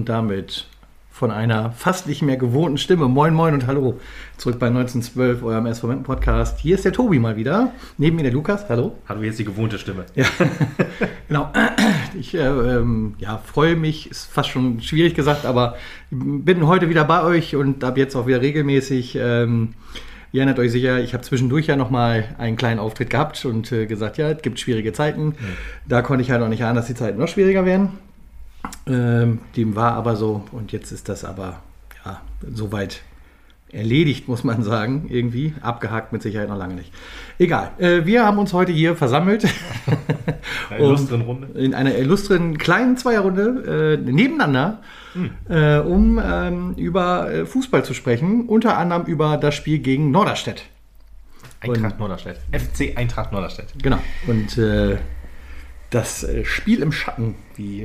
Und damit von einer fast nicht mehr gewohnten Stimme. Moin, moin und hallo. Zurück bei 1912, eurem SV Menten Podcast. Hier ist der Tobi mal wieder. Neben mir der Lukas. Hallo. Hallo, jetzt die gewohnte Stimme. Ja, genau. Ich äh, ähm, ja, freue mich, ist fast schon schwierig gesagt, aber bin heute wieder bei euch und ab jetzt auch wieder regelmäßig. Ähm, Ihr erinnert euch sicher, ich habe zwischendurch ja nochmal einen kleinen Auftritt gehabt und äh, gesagt, ja, es gibt schwierige Zeiten. Da konnte ich halt noch nicht ahnen, dass die Zeiten noch schwieriger werden. Ähm, dem war aber so und jetzt ist das aber ja, soweit erledigt, muss man sagen, irgendwie. Abgehakt mit Sicherheit noch lange nicht. Egal, äh, wir haben uns heute hier versammelt. Eine illustren Runde. In einer illustren kleinen Zweierrunde äh, nebeneinander, äh, um ähm, über äh, Fußball zu sprechen. Unter anderem über das Spiel gegen Norderstedt. Eintracht Norderstedt. FC Eintracht Norderstedt. Genau. Und äh, das äh, Spiel im Schatten, wie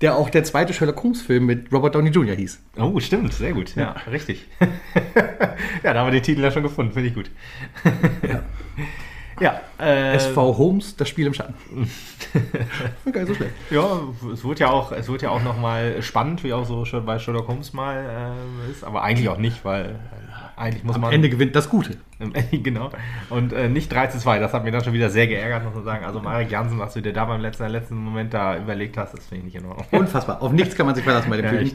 der auch der zweite Sherlock Holmes-Film mit Robert Downey Jr. hieß. Oh, stimmt, sehr gut. Ja, richtig. ja, da haben wir den Titel ja schon gefunden, finde ich gut. ja, äh, SV Holmes, das Spiel im Schatten. Gar nicht so schlecht. ja, es wird ja auch, es wird ja auch nochmal spannend, wie auch so schon bei Sherlock Holmes mal äh, ist, aber eigentlich auch nicht, weil äh, eigentlich muss Am man. Ende gewinnt das Gute. genau. Und äh, nicht 3 zu 2. Das hat mich dann schon wieder sehr geärgert, muss man sagen. Also Marek Jansen, was du dir da beim letzten, letzten Moment da überlegt hast, das finde ich nicht in Ordnung. Unfassbar. Auf nichts kann man sich verlassen bei dem Ja, Film.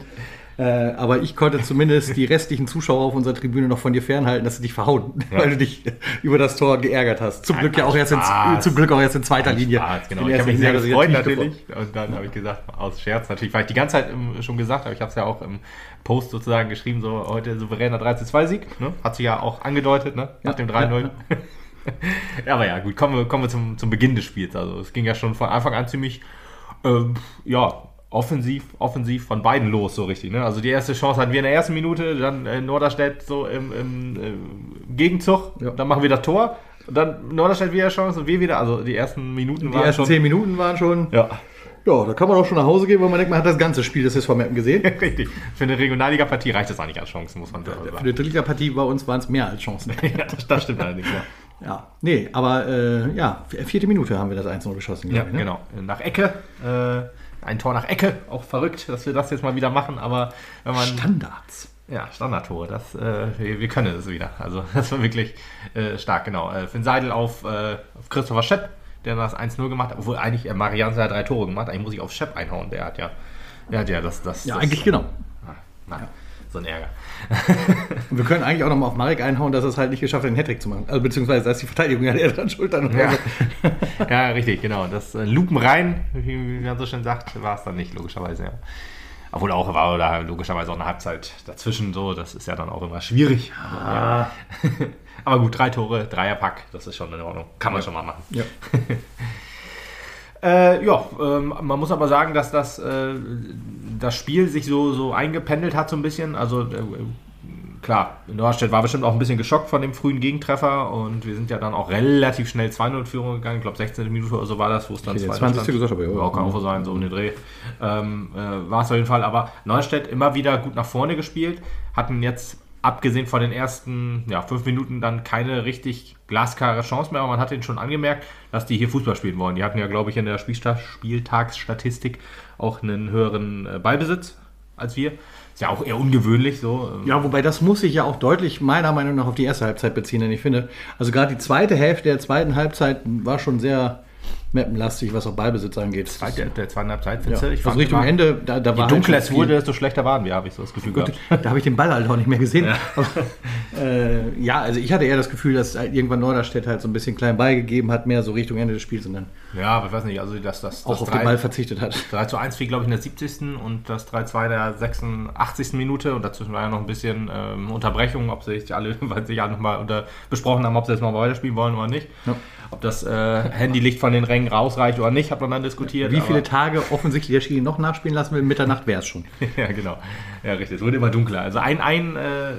Äh, aber ich konnte zumindest die restlichen Zuschauer auf unserer Tribüne noch von dir fernhalten, dass sie dich verhauen, weil du dich über das Tor geärgert hast. Zum Glück ja auch erst in, zum Glück auch erst in zweiter Linie. Spaß, genau. Ich habe mich sehr gefreut natürlich. Und dann habe ich gesagt, aus Scherz natürlich, weil ich die ganze Zeit ähm, schon gesagt habe, ich habe es ja auch im Post sozusagen geschrieben, so heute souveräner 3 zu 2 Sieg. Ne? Hat sich ja auch angedeutet, ne? nach Ja, dem 3-0. ja, Ja, aber ja, gut, kommen wir, kommen wir zum, zum Beginn des Spiels. Also es ging ja schon von Anfang an ziemlich, ähm, ja, offensiv, offensiv von beiden los, so richtig. Ne? Also die erste Chance hatten wir in der ersten Minute, dann äh, Norderstedt so im, im äh, Gegenzug, Ja. dann machen wir das Tor. Und dann Norderstedt wieder Chance und wir wieder. Also die ersten Minuten Die ersten schon. zehn Minuten waren schon. Ja, Ja, da kann man auch schon nach Hause gehen, weil man denkt, man hat das ganze Spiel des SV Meppen gesehen. richtig. Für eine Regionalliga-Partie reicht das auch nicht als Chance, muss man Für sagen. die Drittliga-Partie bei uns waren es mehr als Chancen. ja, das, das stimmt allerdings, ja. Ja, nee, aber äh, ja, vierte Minute haben wir das 1-0 geschossen. Ja, ich, ne? genau. Nach Ecke. Äh, ein Tor nach Ecke. Auch verrückt, dass wir das jetzt mal wieder machen. Aber wenn man. Standards. Ja, Standardtore, das, äh, wir, wir können es wieder. Also das war wirklich äh, stark, genau. Äh, Finn Seidel auf, äh, auf Christopher Schepp, der das 1-0 gemacht hat, obwohl eigentlich äh, Marianne hat drei Tore gemacht, eigentlich muss ich auf Schepp einhauen, der hat ja, der hat ja das, das, Ja, das eigentlich genau. Ah, so ein Ärger. Wir können eigentlich auch nochmal auf Marek einhauen, dass er es halt nicht geschafft hat, einen Hattrick zu machen. Also beziehungsweise, dass die Verteidigung ja dran schultern. Ja. ja, richtig, genau. Das äh, Lupen rein, wie man so schön sagt, war es dann nicht, logischerweise, ja. Obwohl auch war da logischerweise auch eine Halbzeit dazwischen so, das ist ja dann auch immer schwierig. Aber, ja. Aber gut, drei Tore, Dreierpack, das ist schon in Ordnung. Kann man schon mal machen. Ja. Äh, ja, ähm, man muss aber sagen, dass das, äh, das Spiel sich so, so eingependelt hat so ein bisschen. Also äh, klar, Norderstedt war bestimmt auch ein bisschen geschockt von dem frühen Gegentreffer und wir sind ja dann auch relativ schnell 2-0-Führung gegangen. Ich glaube 16. Minute oder so war das, wo es dann Ich hätte 2-0 20. stand. gesagt, aber ja. Ja, kann auch so sein, so um den Dreh. Ähm, äh, war es auf jeden Fall. Aber Neustadt immer wieder gut nach vorne gespielt. Hatten jetzt, abgesehen von den ersten ja, fünf Minuten, dann keine richtig glasklare Chance mehr. Aber man hat ihnen schon angemerkt, dass die hier Fußball spielen wollen. Die hatten ja, glaube ich, in der Spieltagsstatistik auch einen höheren äh, Ballbesitz als wir. Ist ja auch eher ungewöhnlich so. ähm, Ja, wobei das muss sich ja auch deutlich meiner Meinung nach auf die erste Halbzeit beziehen, denn ich finde, also gerade die zweite Hälfte der zweiten Halbzeit war schon sehr mappenlastig, was auch Ballbesitz angeht. Zweite, der zweiten Halbzeit, ja. findest du? Ich also Richtung Ende, da, da Je war dunkler halt es wurde, desto schlechter waren wir, habe ich so das Gefühl Gut, gehabt. da habe ich den Ball halt auch nicht mehr gesehen. Aber, äh, ja, also ich hatte eher das Gefühl, dass halt irgendwann Norderstedt halt so ein bisschen klein beigegeben hat, mehr so Richtung Ende des Spiels und dann Ja, aber ich weiß nicht, also dass das, auch das auf drei- den Ball verzichtet hat. 3 zu 1 fiel, glaube ich, in der 70. und das 3-2 der 86. Minute. Und dazwischen war ja noch ein bisschen ähm, Unterbrechung, ob sich alle, weil sich alle nochmal besprochen haben, ob sie jetzt mal weiterspielen wollen oder nicht. Ja. Ob das äh, Handylicht von den Rängen rausreicht oder nicht, hat man dann diskutiert. Wie viele Tage offensichtlich der Schiri noch nachspielen lassen will, Mitternacht wäre es schon. ja, genau. Ja, richtig. Es wurde immer dunkler. Also ein, ein, äh,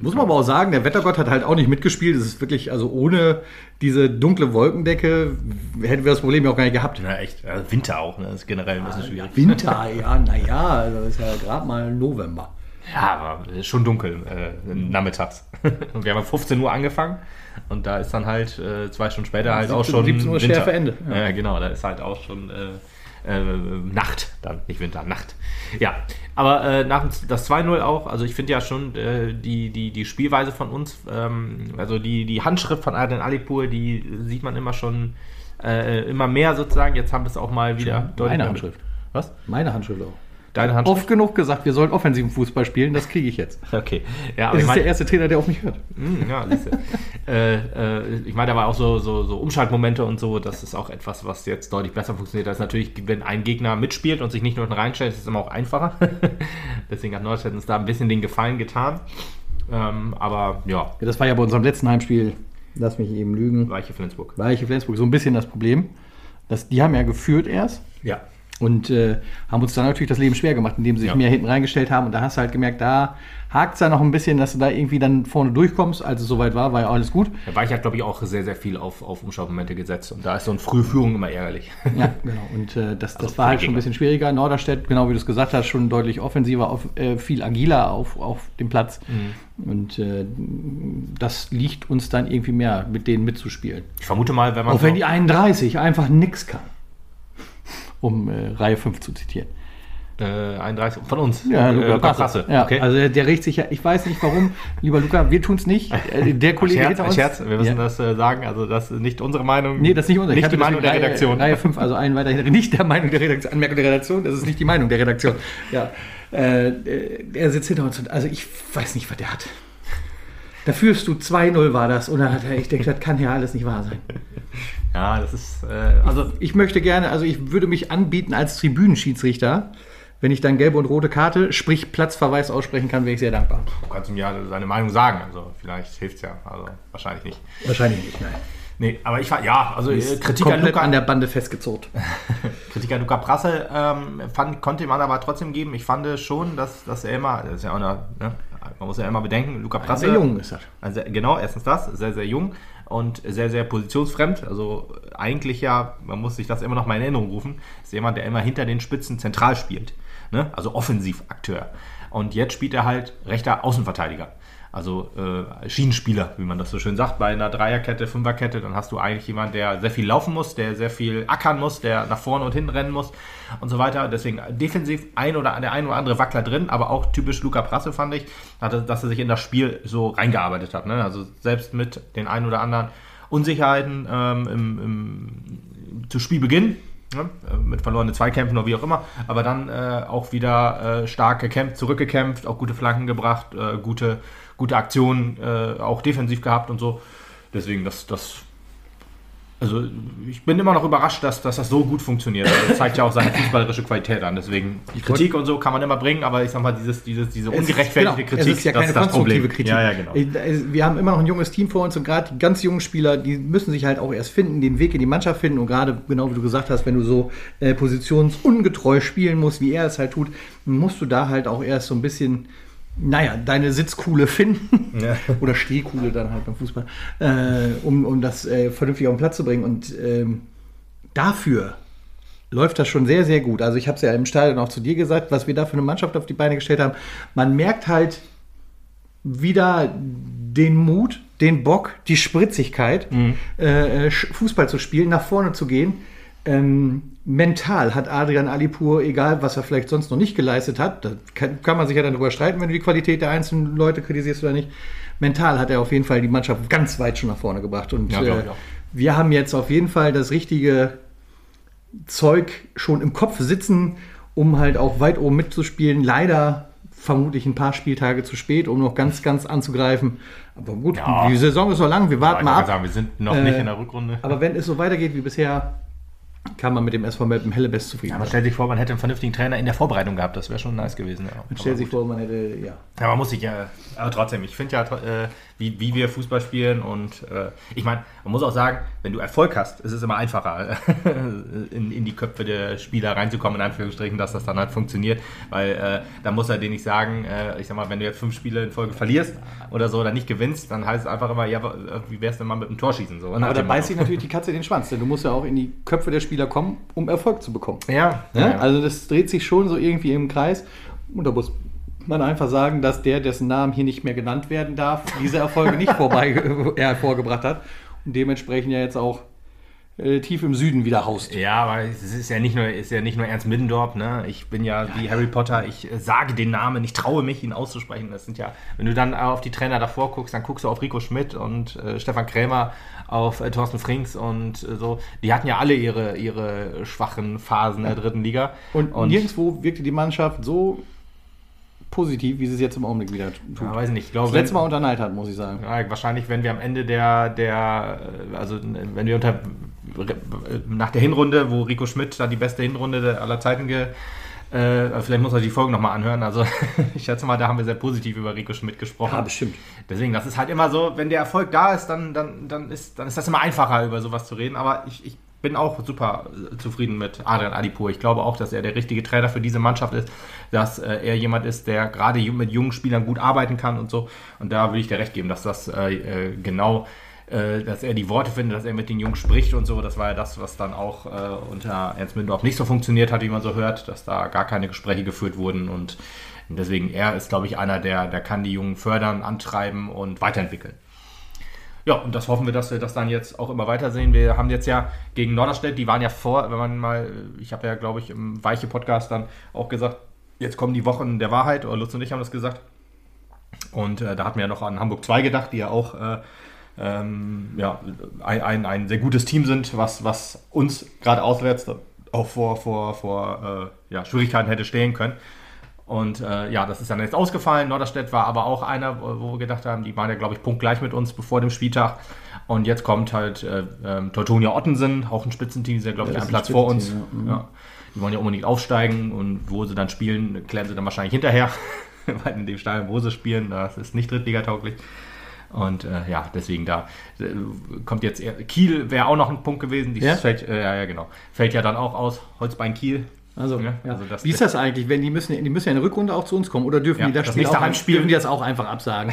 Muss man aber auch sagen, der Wettergott hat halt auch nicht mitgespielt. Es ist wirklich, also ohne diese dunkle Wolkendecke hätten wir das Problem ja auch gar nicht gehabt. ja, echt. Also Winter auch, ne? Das ist generell ein bisschen schwierig. Winter, ja, naja, also ist ja gerade mal November. Ja, aber es ist schon dunkel äh, nachmittags. Und wir haben um 15 Uhr angefangen und da ist dann halt äh, zwei Stunden später halt auch 17 schon 17 Uhr Winter. Schärfe Ende, Ja. ja. genau, da ist halt auch schon äh, äh, Nacht, dann nicht Winter, Nacht. Ja, aber äh, nach das 2-0 auch, also ich finde ja schon äh, die, die, die Spielweise von uns, ähm, also die, die Handschrift von Adrian Alipur, die sieht man immer schon immer mehr sozusagen. Jetzt haben wir es auch mal wieder deutlich. Meine Handschrift. Was? Meine Handschrift auch. Deine Handschrift? Oft genug gesagt, wir sollen offensiven Fußball spielen, das kriege ich jetzt. Okay. Ja, das ist mein, der erste Trainer, der auf mich hört. Hm, ja, äh, äh, ich meine, da war auch so, so, so, Umschaltmomente und so, das ist auch etwas, was jetzt deutlich besser funktioniert. Das ist natürlich, wenn ein Gegner mitspielt und sich nicht nur reinstellt, ist es immer auch einfacher. Deswegen hat Neustadt uns da ein bisschen den Gefallen getan. Ähm, aber ja. ja. Das war ja bei unserem letzten Heimspiel, lass mich eben lügen. Weiche Flensburg. Weiche Flensburg, so ein bisschen das Problem. Das, die haben ja geführt erst. Ja. Und äh, haben uns dann natürlich das Leben schwer gemacht, indem sie sich ja. mehr hinten reingestellt haben. Und da hast du halt gemerkt, da hakt es ja noch ein bisschen, dass du da irgendwie dann vorne durchkommst. Als es soweit war, war ja alles gut. Da war ich halt, glaube ich, auch sehr, sehr viel auf, auf Umschaltmomente gesetzt. Und da ist so eine Frühführung immer ärgerlich. Ja, genau. Und äh, das, das also war halt schon ein bisschen schwieriger. Norderstedt, genau wie du es gesagt hast, schon deutlich offensiver, auf, äh, viel agiler auf, auf dem Platz. Mhm. Und äh, das liegt uns dann irgendwie mehr, mit denen mitzuspielen. Ich vermute mal, wenn man. Auch wenn die 31 einfach nichts kann um äh, Reihe 5 zu zitieren. Äh, 31 von uns. Ja, Luca, äh, Luca Prasse. Ja, okay. Also der, regt sich ja, ich weiß nicht warum, lieber Luca, wir tun es nicht. Äh, der Kollege Scherz, hinter uns. Scherz, wir müssen ja. das äh, sagen, also das ist nicht unsere Meinung. Nee, das ist nicht unsere Nicht die Meinung der Redaktion. Reihe 5, also einen weiter hinter, nicht der Meinung der Redaktion, Anmerkung der Redaktion, das ist nicht die Meinung der Redaktion. Ja. Äh, äh er sitzt hinter uns und, also ich weiß nicht, was der hat. Da führst du 2-0 war das und dann hat er echt gedacht, das kann ja alles nicht wahr sein. Ja, das ist. Äh, also ich möchte gerne, also ich würde mich anbieten als Tribünenschiedsrichter. Wenn ich dann gelbe und rote Karte, sprich Platzverweis aussprechen kann, wäre ich sehr dankbar. Du kannst ihm ja seine Meinung sagen. Also vielleicht hilft es ja. Also wahrscheinlich nicht. Wahrscheinlich nicht, nein. Nee, aber ich war, ja, also ist Kritik an Luca. an der Bande festgezurrt. Kritik an Luca Prasse ähm, fand, konnte man aber trotzdem geben. Ich fand schon, dass, dass er immer, das ist ja auch eine, ne, man muss ja immer bedenken, Luca Prasse. Sehr jung ist er. Also, genau, erstens das, sehr, sehr jung und sehr, sehr positionsfremd. Also eigentlich ja, man muss sich das immer noch mal in Erinnerung rufen, ist jemand, der immer hinter den Spitzen zentral spielt. Ne? Also Offensivakteur. Und jetzt spielt er halt rechter Außenverteidiger. Also äh, Schienenspieler, wie man das so schön sagt, bei einer Dreierkette, Fünferkette, dann hast du eigentlich jemanden, der sehr viel laufen muss, der sehr viel ackern muss, der nach vorne und hinten rennen muss und so weiter. Deswegen defensiv ein oder der ein oder andere Wackler drin, aber auch typisch Luca Prasse fand ich, dass er sich in das Spiel so reingearbeitet hat. Ne? Also selbst mit den ein oder anderen Unsicherheiten ähm, im, im, zu Spielbeginn, ne? mit verlorenen Zweikämpfen oder wie auch immer, aber dann äh, auch wieder äh, stark gekämpft, zurückgekämpft, auch gute Flanken gebracht, äh, gute gute Aktionen äh, auch defensiv gehabt und so. Deswegen, das, das also ich bin immer noch überrascht, dass, dass das so gut funktioniert. Also das zeigt ja auch seine fußballerische Qualität an. Deswegen, die Kritik und so kann man immer bringen, aber ich sag mal, dieses, dieses, diese ungerechtfertigte ist, genau, Kritik, ist ja keine das konstruktive Kritik. Ja, ja, genau. Wir haben immer noch ein junges Team vor uns und gerade die ganz jungen Spieler, die müssen sich halt auch erst finden, den Weg in die Mannschaft finden und gerade, genau wie du gesagt hast, wenn du so äh, positionsungetreu spielen musst, wie er es halt tut, musst du da halt auch erst so ein bisschen naja, deine Sitzkuhle finden ja. oder Stehkuhle dann halt beim Fußball, äh, um, um das äh, vernünftig auf den Platz zu bringen. Und ähm, dafür läuft das schon sehr, sehr gut. Also ich habe es ja im Stadion auch zu dir gesagt, was wir da für eine Mannschaft auf die Beine gestellt haben. Man merkt halt wieder den Mut, den Bock, die Spritzigkeit, mhm. äh, Fußball zu spielen, nach vorne zu gehen. Ähm, mental hat Adrian Alipur, egal was er vielleicht sonst noch nicht geleistet hat, da kann, kann, man sich ja dann darüber streiten, wenn du die Qualität der einzelnen Leute kritisierst oder nicht. Mental hat er auf jeden Fall die Mannschaft ganz weit schon nach vorne gebracht. Und ja, äh, wir haben jetzt auf jeden Fall das richtige Zeug schon im Kopf sitzen, um halt auch weit oben mitzuspielen. Leider vermutlich ein paar Spieltage zu spät, um noch ganz, ganz anzugreifen. Aber gut, ja. die Saison ist so lang, wir warten mal ab. Sagen, wir sind noch äh, nicht in der Rückrunde. Aber wenn es so weitergeht wie bisher, kann man mit dem SV Melbourne Hellebest zufrieden ja, Man stellt sich vor, man hätte einen vernünftigen Trainer in der Vorbereitung gehabt. Das wäre schon nice gewesen. Ja. Man stellt sich vor, man hätte, ja. Ja, man muss sich ja, aber trotzdem, ich finde ja, äh, wie, wie wir Fußball spielen und äh, ich meine, man muss auch sagen, wenn du Erfolg hast, ist es immer einfacher, in, in die Köpfe der Spieler reinzukommen, in Anführungsstrichen, dass das dann halt funktioniert, weil äh, da muss er dir nicht sagen, äh, ich sag mal, wenn du jetzt fünf Spiele in Folge verlierst oder so oder nicht gewinnst, dann heißt es einfach immer, ja, wie wär's denn mal mit einem Torschießen so. Aber da beißt sich natürlich die Katze den Schwanz, denn du musst ja auch in die Köpfe der Spieler kommen, um Erfolg zu bekommen. Ja. ja? ja. Also das dreht sich schon so irgendwie im Kreis und da muss man einfach sagen, dass der, dessen Namen hier nicht mehr genannt werden darf, diese Erfolge nicht vorbei hervorgebracht hat und dementsprechend ja jetzt auch äh, tief im Süden wieder haust. Ja, aber es ist ja nicht nur, ist ja nicht nur Ernst Middendorf, ne? Ich bin ja, wie Harry Potter, ich äh, sage den Namen, ich traue mich, ihn auszusprechen. Das sind ja, wenn du dann auf die Trainer davor guckst, dann guckst du auf Rico Schmidt und äh, Stefan Krämer, auf äh, Thorsten Frings und so. Die hatten ja alle ihre, ihre schwachen Phasen der dritten Liga. Und, und nirgendwo wirkte die Mannschaft so positiv, wie sie es jetzt im Augenblick wieder tut. Ja, weiß nicht. Ich glaube, das letzte Mal unter Neid hat, muss ich sagen. Ja, wahrscheinlich, wenn wir am Ende der, der also wenn wir unter nach der Hinrunde, wo Rico Schmidt da die beste Hinrunde aller Zeiten ge, äh, vielleicht muss man die Folgen nochmal anhören. Also ich schätze mal, da haben wir sehr positiv über Rico Schmidt gesprochen. Ja, bestimmt. Deswegen, das ist halt immer so, wenn der Erfolg da ist, dann, dann, dann, ist, dann ist das immer einfacher, über sowas zu reden. Aber ich, ich bin auch super äh, zufrieden mit Adrian Adipur. Ich glaube auch, dass er der richtige Trainer für diese Mannschaft ist, dass äh, er jemand ist, der gerade mit jungen Spielern gut arbeiten kann und so. Und da will ich dir recht geben, dass das äh, äh genau dass er die Worte findet, dass er mit den Jungs spricht und so. Das war ja das, was dann auch äh, unter Ernst Mindorf nicht so funktioniert hat, wie man so hört, dass da gar keine Gespräche geführt wurden und deswegen er ist, glaube ich, einer, der, der kann die Jungen fördern, antreiben und weiterentwickeln. Ja, und das hoffen wir, dass wir das dann jetzt auch immer weiter sehen. Wir haben jetzt ja gegen Norderstedt, die waren ja vor, wenn man mal, ich habe ja, glaube ich, im Weiche Podcast dann auch gesagt, jetzt kommen die Wochen der Wahrheit, oder Lutz und ich haben das gesagt. Und äh, da hatten wir ja noch an Hamburg 2 gedacht, die ja auch äh, ähm, ja, ein, ein, ein, sehr gutes Team sind, was, was uns gerade auswärts auch vor, vor, vor äh, ja, Schwierigkeiten hätte stehen können. Und äh, ja, das ist dann jetzt ausgefallen. Norderstedt war aber auch einer, wo wir gedacht haben, die waren ja, glaube ich, punktgleich mit uns bevor dem Spieltag. Und jetzt kommt halt äh, äh, Teutonia Ottensen, auch ein Spitzenteam, ist ja, glaube ich, einen Platz vor uns. Ja. Ja. Die wollen ja unbedingt aufsteigen und wo sie dann spielen, klären sie dann wahrscheinlich hinterher, weil in dem Stadion, wo sie spielen, das ist nicht drittligatauglich. Und äh, ja, deswegen da äh, kommt jetzt eher, Kiel wäre auch noch ein Punkt gewesen. Ja? Fällt, äh, ja, ja, genau. Fällt ja dann auch aus. Holzbein Kiel. Also, ja, also Wie ist das eigentlich, wenn die müssen, die müssen ja in der Rückrunde auch zu uns kommen oder dürfen ja, die das, das nächste Heimspiel dürfen die das auch einfach absagen?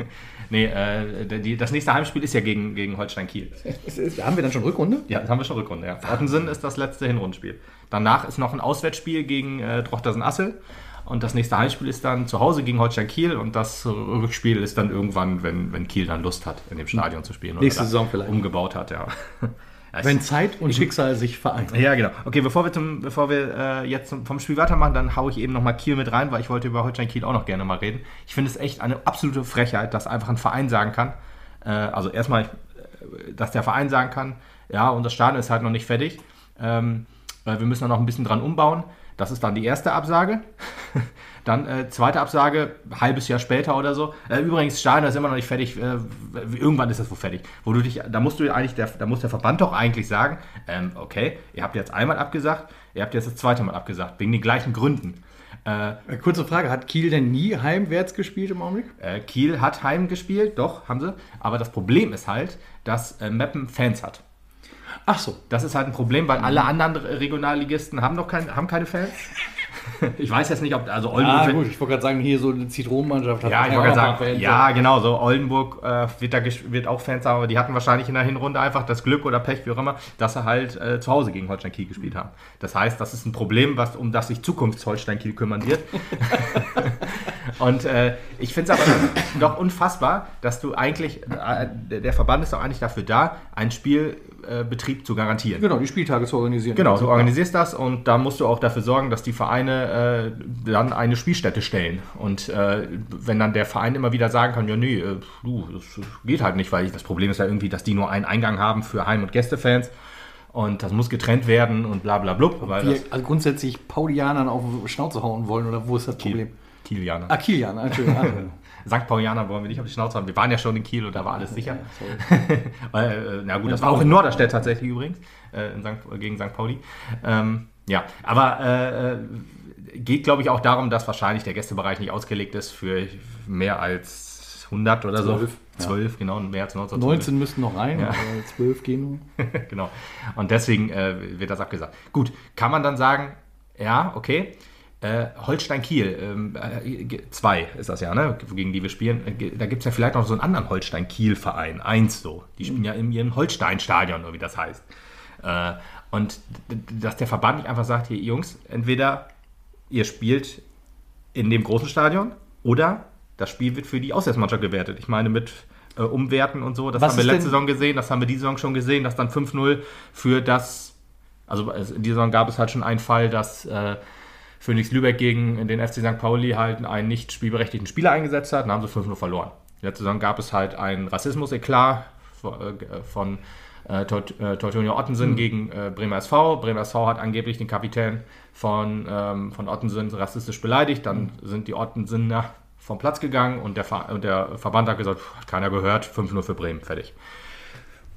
nee, äh, die, das nächste Heimspiel ist ja gegen, gegen Holstein Kiel. haben wir dann schon Rückrunde? Ja, das haben wir schon Rückrunde, ja. Ottensen ist das letzte Hinrundenspiel. Danach ist noch ein Auswärtsspiel gegen äh, Drochtersen-Assel. Und das nächste Heimspiel ist dann zu Hause gegen Holstein Kiel und das Rückspiel ist dann irgendwann, wenn, wenn Kiel dann Lust hat, in dem Stadion zu spielen. Nächste Saison vielleicht. Umgebaut hat, ja. Wenn Zeit und Schicksal sich vereinen. Ja, genau. Okay, bevor wir, zum, bevor wir äh, jetzt vom Spiel weitermachen, dann haue ich eben nochmal Kiel mit rein, weil ich wollte über Holstein Kiel auch noch gerne mal reden. Ich finde es echt eine absolute Frechheit, dass einfach ein Verein sagen kann, äh, also erstmal, äh, dass der Verein sagen kann, ja, unser Stadion ist halt noch nicht fertig. Ähm, äh, wir müssen da noch ein bisschen dran umbauen. Das ist dann die erste Absage. dann äh, zweite Absage, halbes Jahr später oder so. Äh, übrigens, Stadion ist immer noch nicht fertig. Äh, irgendwann ist das wohl fertig. Wo du dich, da musst du eigentlich, der, da muss der Verband doch eigentlich sagen, ähm, okay, ihr habt jetzt einmal abgesagt, ihr habt jetzt das zweite Mal abgesagt, wegen den gleichen Gründen. Äh, äh, Kurze Frage, hat Kiel denn nie heimwärts gespielt im Augenblick? Äh, Kiel hat heim gespielt, doch, haben sie. Aber das Problem ist halt, dass Meppen Fans hat. Ach so. Das ist halt ein Problem, weil alle anderen Regionalligisten haben noch kein, haben keine Fans. ich weiß jetzt nicht, ob also Oldenburg. Ja, gut, ich wollte gerade sagen, hier so eine Zitronenmannschaft hat ja, ich wollte sagen, Fans. Ja, genau, so Oldenburg äh, wird, da, wird auch Fans haben, aber die hatten wahrscheinlich in der Hinrunde einfach das Glück oder Pech, wie auch immer, dass sie halt äh, zu Hause gegen Holstein Kiel gespielt haben. Das heißt, das ist ein Problem, was, um das sich Zukunfts-Holstein Kiel kümmern wird. Und äh, ich finde es aber doch unfassbar, dass du eigentlich, äh, der Verband ist doch eigentlich dafür da, ein Spiel äh, zu garantieren. Genau, die Spieltage zu organisieren. Genau, du organisierst das und da musst du auch dafür sorgen, dass die Vereine äh, dann eine Spielstätte stellen. Und äh, wenn dann der Verein immer wieder sagen kann, ja nee, äh, du, das geht halt nicht, weil das Problem ist ja irgendwie, dass die nur einen Eingang haben für Heim- und Gästefans und das muss getrennt werden und bla bla blub. Weil wir also grundsätzlich Paulianern auf Schnauze hauen wollen oder wo ist das Problem? Kilianer. Ah, Kilianer, Entschuldigung. St. Paulianer wollen wir nicht auf die Schnauze haben. Wir waren ja schon in Kiel und da war alles sicher. Weil, äh, na gut, das war auch in Norderstedt tatsächlich übrigens, äh, St. gegen St. Pauli. Ähm, ja, aber äh, äh, geht, glaube ich, auch darum, dass wahrscheinlich der Gästebereich nicht ausgelegt ist für mehr als 100 oder 12, so. 12, ja. genau, mehr als 19. 19 müssten noch rein, ja. 12 gehen nur. genau. Und deswegen äh, wird das abgesagt. Gut, kann man dann sagen, ja, okay, äh, Holstein-Kiel, 2 ähm, äh, ist das ja, ne? gegen die wir spielen. Äh, da gibt es ja vielleicht noch so einen anderen Holstein-Kiel-Verein, eins so. Die spielen ja in ihrem Holstein-Stadion, wie das heißt. Äh, und dass der Verband nicht einfach sagt, hier Jungs, entweder ihr spielt in dem großen Stadion oder das Spiel wird für die Auswärtsmannschaft gewertet. Ich meine, mit äh, umwerten und so. Das Was haben wir letzte Saison gesehen, das haben wir diese Saison schon gesehen, dass dann 5-0 für das, also in dieser Saison gab es halt schon einen Fall, dass äh, Phoenix Lübeck gegen den FC St. Pauli halt einen nicht spielberechtigten Spieler eingesetzt hat, dann haben sie 5-0 verloren. Letzte Saison gab es halt einen Rassismus-Eklat von, äh, von äh, Tort- äh, Tortonio Ottensen gegen äh, Bremer SV. Bremer SV hat angeblich den Kapitän von, ähm, von Ottensen rassistisch beleidigt. Dann sind die Ottensener vom Platz gegangen und der, Ver und der Verband hat gesagt, "Pff, hat keiner gehört, 5-0 für Bremen, fertig.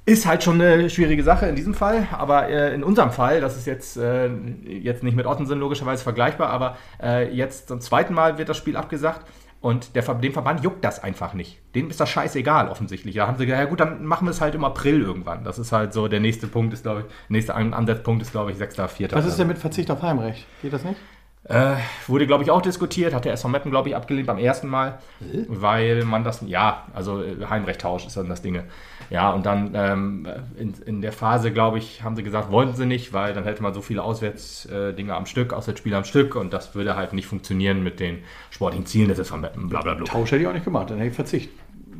Ist halt schon eine schwierige Sache in diesem Fall, aber äh, in unserem Fall, das ist jetzt, äh, jetzt nicht mit Ottensen logischerweise vergleichbar, aber äh, jetzt zum zweiten Mal wird das Spiel abgesagt und der, dem Verband juckt das einfach nicht. Dem ist das scheißegal offensichtlich. Da haben sie gesagt, ja gut, dann machen wir es halt im April irgendwann. Das ist halt so, der nächste Punkt ist, glaube ich, nächster An Ansatzpunkt ist, glaube ich, 6.4. Was ist denn mit Verzicht auf Heimrecht? Geht das nicht? Äh, wurde, glaube ich, auch diskutiert, hat der SV Meppen, glaube ich, abgelehnt beim ersten Mal, weil man das, ja, also äh, Heimrechttausch ist dann das Ding. Ja, und dann ähm, in, in der Phase, glaube ich, haben sie gesagt, wollten sie nicht, weil dann hätte man so viele Auswärtsdinge äh, am Stück, Auswärtsspiele am Stück und das würde halt nicht funktionieren mit den sportlichen Zielen des SV Meppen, bla bla bla. Tausch hätte ich auch nicht gemacht, dann hätte ich Verzicht.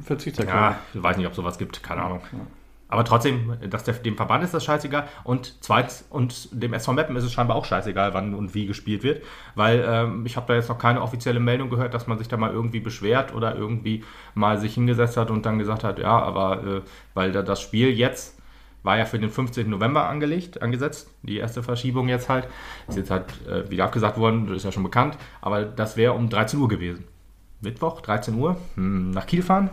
Verzichtserklärung. Ja, ich weiß nicht, ob sowas gibt, keine Ahnung. Aber trotzdem, dass der, dem Verband ist das scheißegal und zweitens, und dem SV Meppen ist es scheinbar auch scheißegal, wann und wie gespielt wird, weil ähm, ich habe da jetzt noch keine offizielle Meldung gehört, dass man sich da mal irgendwie beschwert oder irgendwie mal sich hingesetzt hat und dann gesagt hat, ja, aber äh, weil da das Spiel jetzt war ja für den 15. November angelegt, angesetzt, die erste Verschiebung jetzt halt, ist jetzt halt äh, wieder abgesagt worden, das ist ja schon bekannt, aber das wäre um 13 Uhr gewesen. Mittwoch, 13 Uhr, hm, nach Kiel fahren.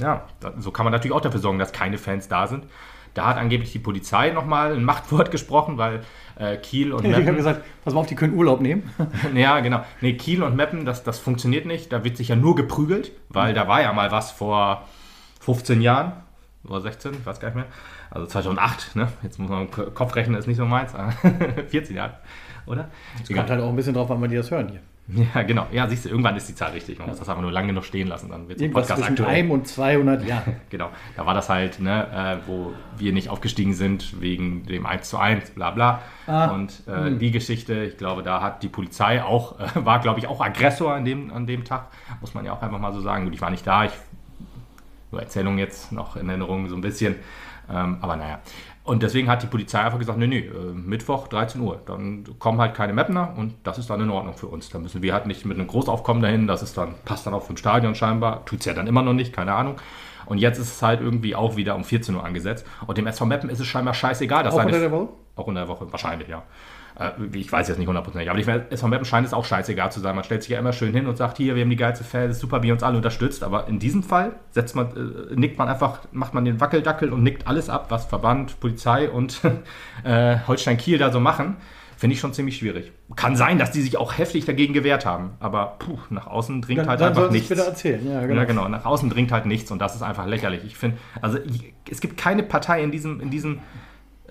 Ja, so kann man natürlich auch dafür sorgen, dass keine Fans da sind. Da hat angeblich die Polizei nochmal ein Machtwort gesprochen, weil äh, Kiel und Ich habe Meppen. gesagt, pass mal auf, die können Urlaub nehmen. ja, genau. Nee, Kiel und Meppen, das, das funktioniert nicht. Da wird sich ja nur geprügelt, weil da war ja mal was vor 15 Jahren oder 16, ich weiß gar nicht mehr. Also 2008, ne? Jetzt muss man Kopf rechnen, ist nicht so meins. 14 Jahre, oder? Kommt halt auch ein bisschen drauf, wann wir die das hören hier. Ja, genau. Ja, siehst du, irgendwann ist die Zahl richtig. Man muss das einfach nur lange genug stehen lassen, dann wird Irgendwas Podcast zwischen aktuell. einem und 200 Jahren. Genau, da war das halt, ne, äh, wo wir nicht aufgestiegen sind wegen dem 1 zu 1, bla bla. Ah. Und äh, die Geschichte, ich glaube, da hat die Polizei auch, äh, war glaube ich auch Aggressor an dem, an dem Tag, muss man ja auch einfach mal so sagen. Gut, ich war nicht da, ich nur Erzählung jetzt noch in Erinnerung so ein bisschen, ähm, aber naja. Und deswegen hat die Polizei einfach gesagt, nee, nee, äh, Mittwoch 13 Uhr, dann kommen halt keine Mapner und das ist dann in Ordnung für uns. Da müssen wir halt nicht mit einem Großaufkommen dahin, das ist dann, passt dann auch vom Stadion scheinbar, tut es ja dann immer noch nicht, keine Ahnung. Und jetzt ist es halt irgendwie auch wieder um 14 Uhr angesetzt. Und dem SV Meppen ist es scheinbar scheißegal, dass Auch unter der Woche? auch in der Woche, wahrscheinlich, ja. Äh, Ich weiß jetzt nicht hundertprozentig, aber ich weiß, SV Meppen scheint es auch scheißegal zu sein. Man stellt sich ja immer schön hin und sagt, hier, wir haben die geilste Fans, super, wie ihr uns alle unterstützt. Aber in diesem Fall setzt man, äh, nickt man einfach, macht man den Wackeldackel und nickt alles ab, was Verband, Polizei und äh, Holstein Kiel da so machen. Finde ich schon ziemlich schwierig. Kann sein, dass die sich auch heftig dagegen gewehrt haben, aber puh, nach außen dringt Dann, halt dann einfach nichts. wieder erzählen. Ja, genau. Ja, genau. Nach außen dringt halt nichts und das ist einfach lächerlich. Ich finde, also ich, es gibt keine Partei in diesem, in diesem,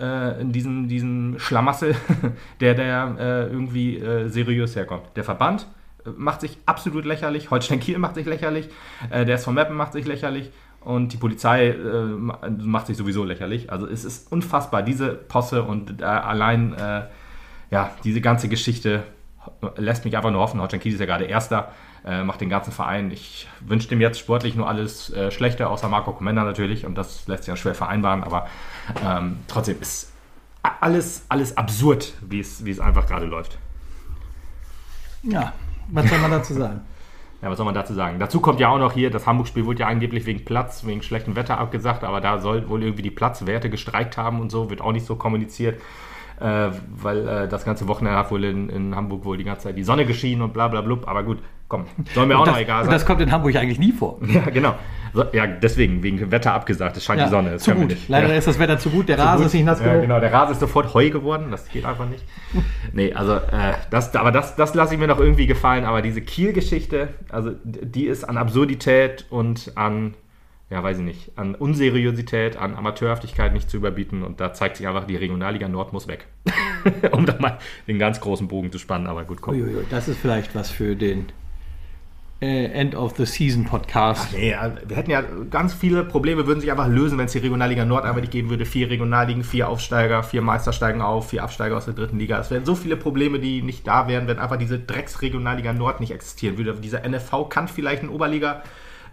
äh, in diesem, diesem Schlamassel, der, der äh, irgendwie äh, seriös herkommt. Der Verband äh, macht sich absolut lächerlich, Holstein Kiel macht sich lächerlich, äh, der SV Meppen macht sich lächerlich und die Polizei äh, ma- macht sich sowieso lächerlich. Also es ist unfassbar, diese Posse und allein ja, diese ganze Geschichte lässt mich einfach nur hoffen. Holstein Kiel ist ja gerade Erster, äh, macht den ganzen Verein. Ich wünsche dem jetzt sportlich nur alles äh, Schlechte, außer Marco Comenda natürlich. Und das lässt sich ja schwer vereinbaren. Aber ähm, trotzdem ist alles, alles absurd, wie es, wie es einfach gerade läuft. Ja, was soll man dazu sagen? Ja, was soll man dazu sagen? Dazu kommt ja auch noch hier, das Hamburg-Spiel wurde ja angeblich wegen Platz, wegen schlechtem Wetter abgesagt, aber da soll wohl irgendwie die Platzwerte gestreikt haben und so, wird auch nicht so kommuniziert, äh, weil äh, das ganze Wochenende hat wohl in, in Hamburg wohl die ganze Zeit die Sonne geschienen und bla bla blub, aber gut, komm, soll mir auch das, noch egal sein. das kommt in Hamburg eigentlich nie vor. ja, genau. So, ja, deswegen, wegen Wetter abgesagt, es scheint Ja, die Sonne. Das zu gut. nicht. Leider ja. ist das Wetter zu gut, der Rasen ist nicht nass Ja, genug. genau, der Rasen ist sofort Heu geworden, das geht einfach nicht. Nee, also, äh, das, aber das, das lasse ich mir noch irgendwie gefallen, aber diese Kiel-Geschichte, also die ist an Absurdität und an, ja, weiß ich nicht, an Unseriosität, an Amateurhaftigkeit nicht zu überbieten und da zeigt sich einfach, die Regionalliga Nord muss weg. um da mal den ganz großen Bogen zu spannen, aber gut, komm. Uiuiui, das ist vielleicht was für den End of the Season Podcast. Nee, ja, wir hätten ja ganz viele Probleme, würden sich einfach lösen, wenn es die Regionalliga Nord einfach nicht geben würde. Vier Regionalligen, vier Aufsteiger, vier Meister steigen auf, vier Absteiger aus der dritten Liga. Es wären so viele Probleme, die nicht da wären, wenn einfach diese Drecks-Regionalliga Nord nicht existieren würde. Dieser NFV kann vielleicht ein Oberliga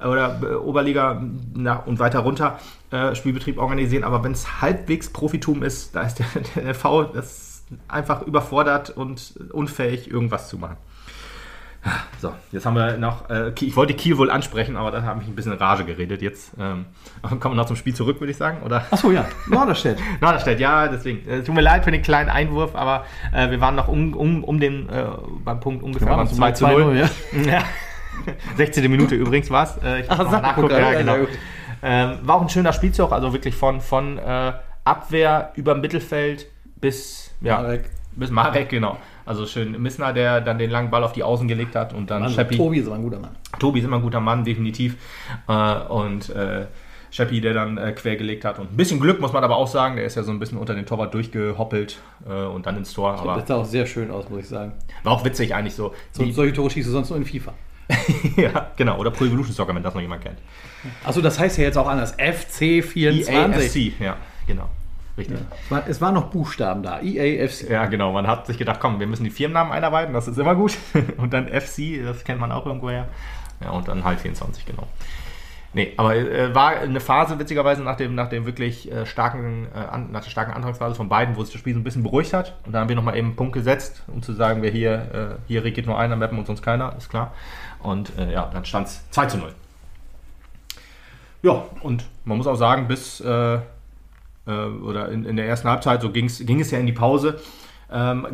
oder äh, Oberliga nach, und weiter runter äh, Spielbetrieb organisieren. Aber wenn es halbwegs Profitum ist, da ist der, der V das einfach überfordert und unfähig, irgendwas zu machen. So, jetzt haben wir noch, äh, ich wollte Kiel wohl ansprechen, aber da habe ich ein bisschen Rage geredet. Jetzt ähm, kommen wir noch zum Spiel zurück, würde ich sagen, oder? Achso, ja, Norderstedt. Norderstedt, ja, deswegen. Äh, tut mir leid für den kleinen Einwurf, aber äh, wir waren noch um, um, um den, äh, beim Punkt ungefähr beim 2 zu 0. Ja. ja. 16. Minute übrigens war es. Äh, ich Ach, nachgucken. Ja, genau. Ähm, war auch ein schöner Spielzug, also wirklich von, von Abwehr über Mittelfeld bis, ja, Marek. Bis Marek, genau. Also schön Missner, der dann den langen Ball auf die Außen gelegt hat und dann Scheppi. Tobi ist immer ein guter Mann. Tobi ist immer ein guter Mann, definitiv. Äh, und äh, Scheppi, der dann äh, quergelegt hat. Und ein bisschen Glück muss man aber auch sagen, der ist ja so ein bisschen unter den Torwart durchgehoppelt äh, und dann ins Tor. Aber das sah auch sehr schön aus, muss ich sagen. War auch witzig eigentlich so. so solche Tore schießt du sonst nur in FIFA. ja, genau. Oder Pro Evolution Soccer, wenn das noch jemand kennt. Achso, das heißt ja jetzt auch anders. FC24. EAFC, ja, genau. Richtig. Ja. Es waren noch Buchstaben da. EAFC. Ja, genau. Man hat sich gedacht, komm, wir müssen die Firmennamen einarbeiten, das ist immer gut. Und dann FC, das kennt man auch irgendwoher. Ja, und dann halt 24, genau. Nee, aber äh, war eine Phase, witzigerweise, nach dem, nach dem wirklich äh, starken, äh, an, nach der starken Anfangsphase von beiden, wo sich das Spiel so ein bisschen beruhigt hat. Und dann haben wir nochmal eben einen Punkt gesetzt, um zu sagen, wer hier, äh, hier regiert nur einer, mappen und sonst keiner, ist klar. Und äh, ja, dann stand es 2 zu 0. Ja, und man muss auch sagen, bis äh, äh, oder in, in, der ersten Halbzeit, so ging es ja in die Pause, ähm,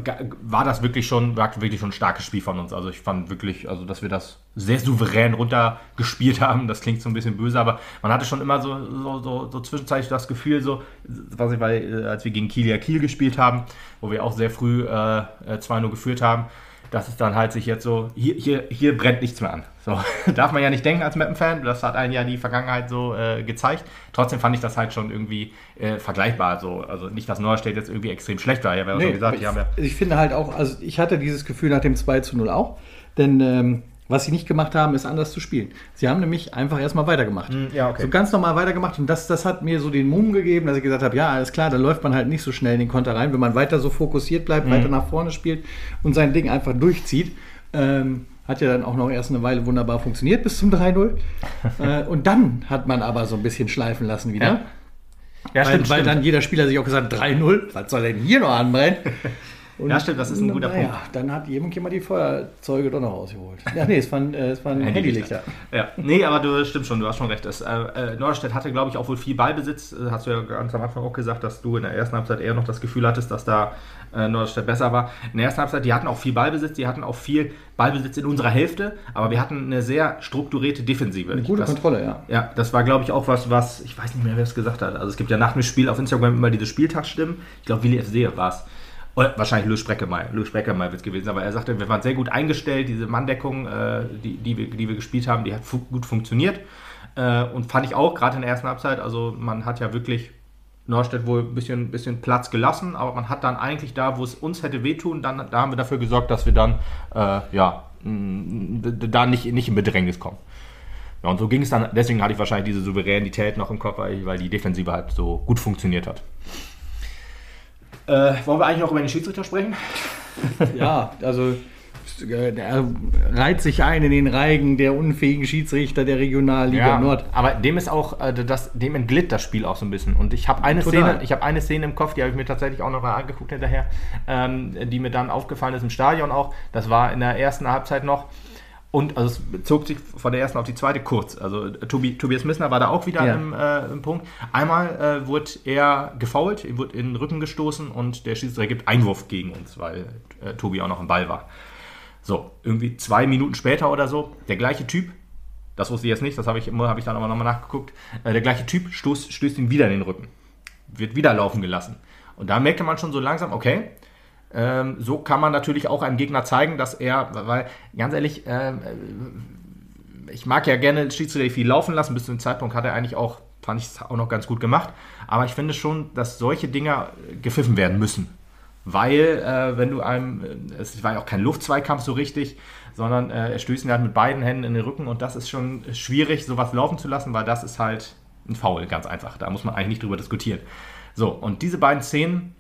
war das wirklich schon, war wirklich schon ein starkes Spiel von uns. Also ich fand wirklich, also dass wir das sehr souverän runtergespielt haben. Das klingt so ein bisschen böse, aber man hatte schon immer so, so, so, so zwischenzeitlich das Gefühl, so, was ich, weil, äh, als wir gegen Kiel ja Kiel gespielt haben, wo wir auch sehr früh äh, 2-0 geführt haben, dass es dann halt sich jetzt so, hier, hier, hier brennt nichts mehr an. So, darf man ja nicht denken als Mappen-Fan, das hat einen ja die Vergangenheit so äh, gezeigt. Trotzdem fand ich das halt schon irgendwie äh, vergleichbar. So. Also nicht, dass Norderstedt jetzt irgendwie extrem schlecht war. Ja, nee, gesagt, ich, ja ich finde halt auch, also ich hatte dieses Gefühl nach dem 2 zu 0 auch, denn ähm, was sie nicht gemacht haben, ist anders zu spielen. Sie haben nämlich einfach erstmal weitergemacht. Hm, ja, okay. So ganz normal weitergemacht. Und das, das hat mir so den Mumm gegeben, dass ich gesagt habe, ja, alles klar, da läuft man halt nicht so schnell in den Konter rein. Wenn man weiter so fokussiert bleibt, mhm. weiter nach vorne spielt und sein Ding einfach durchzieht. Ähm, hat ja dann auch noch erst eine Weile wunderbar funktioniert bis zum 3-0. äh, und dann hat man aber so ein bisschen schleifen lassen wieder. Ja. Ja, weil, stimmt, weil dann jeder Spieler sich auch gesagt 3-0, was soll denn hier noch anbrennen? Und ja, stimmt, das ist ein guter naja, Punkt. Dann hat jemand die Feuerzeuge doch noch ausgeholt. Ja, nee, es waren, äh, es waren Handylichter. Ja, nee, aber du stimmt schon, du hast schon recht. Das, äh, äh, Norderstedt hatte, glaube ich, auch wohl viel Ballbesitz. Äh, hast du ja ganz am Anfang auch gesagt, dass du in der ersten Halbzeit eher noch das Gefühl hattest, dass da äh, Norderstedt besser war. In der ersten Halbzeit, die hatten auch viel Ballbesitz, die hatten auch viel Ballbesitz in unserer Hälfte, aber wir hatten eine sehr strukturierte Defensive. Eine gute das, Kontrolle, ja. Ja, das war, glaube ich, auch was, was, ich weiß nicht mehr, wer es gesagt hat. Also es gibt ja nach dem Spiel auf Instagram immer diese Spieltagsstimmen. Ich glaube, Willi FC war es wahrscheinlich Louis Spreckemeyer. Louis Spreckemeyer wird es gewesen, aber er sagte, wir waren sehr gut eingestellt. Diese Manndeckung, äh, die, die, wir, die wir gespielt haben, die hat fu gut funktioniert. Äh, und fand ich auch, gerade in der ersten Halbzeit. Also, man hat ja wirklich Norstedt wohl ein bisschen, bisschen Platz gelassen, aber man hat dann eigentlich da, wo es uns hätte wehtun, dann, da haben wir dafür gesorgt, dass wir dann, äh, ja, da nicht, nicht in Bedrängnis kommen. Ja, und so ging es dann, deswegen hatte ich wahrscheinlich diese Souveränität noch im Kopf, weil die Defensive halt so gut funktioniert hat. Äh, wollen wir eigentlich noch über den Schiedsrichter sprechen? ja, also er reiht sich ein in den Reigen der unfähigen Schiedsrichter der Regionalliga ja, Nord. Aber dem ist auch, äh, das, dem entglitt das Spiel auch so ein bisschen. Und ich habe eine Szene, ich habe eine Szene im Kopf, die habe ich mir tatsächlich auch noch mal angeguckt hinterher, ähm, die mir dann aufgefallen ist im Stadion auch. Das war in der ersten Halbzeit noch. Und also es bezog sich von der ersten auf die zweite kurz. Also Tobi, Tobias Missner war da auch wieder ja. im, äh, im, Punkt. Einmal äh, wurde er gefault, ihm wurde in den Rücken gestoßen und der Schiedsrichter gibt Einwurf gegen uns, weil äh, Tobi auch noch im Ball war. So, irgendwie zwei Minuten später oder so, der gleiche Typ, das wusste ich jetzt nicht, das habe ich, hab ich dann aber nochmal nachgeguckt, äh, der gleiche Typ stoß, stößt ihm wieder in den Rücken. Wird wieder laufen gelassen. Und da merkte man schon so langsam, okay, ähm, so kann man natürlich auch einem Gegner zeigen, dass er, weil ganz ehrlich, äh, ich mag ja gerne Schiedsrichter viel laufen lassen. Bis zu dem Zeitpunkt hat er eigentlich auch, fand ich es auch noch ganz gut gemacht. Aber ich finde schon, dass solche Dinger gepfiffen werden müssen. Weil, äh, wenn du einem, äh, es war ja auch kein Luftzweikampf so richtig, sondern äh, er stößt ihn halt mit beiden Händen in den Rücken und das ist schon schwierig, sowas laufen zu lassen, weil das ist halt ein Foul, ganz einfach. Da muss man eigentlich nicht drüber diskutieren. So, und diese beiden Szenen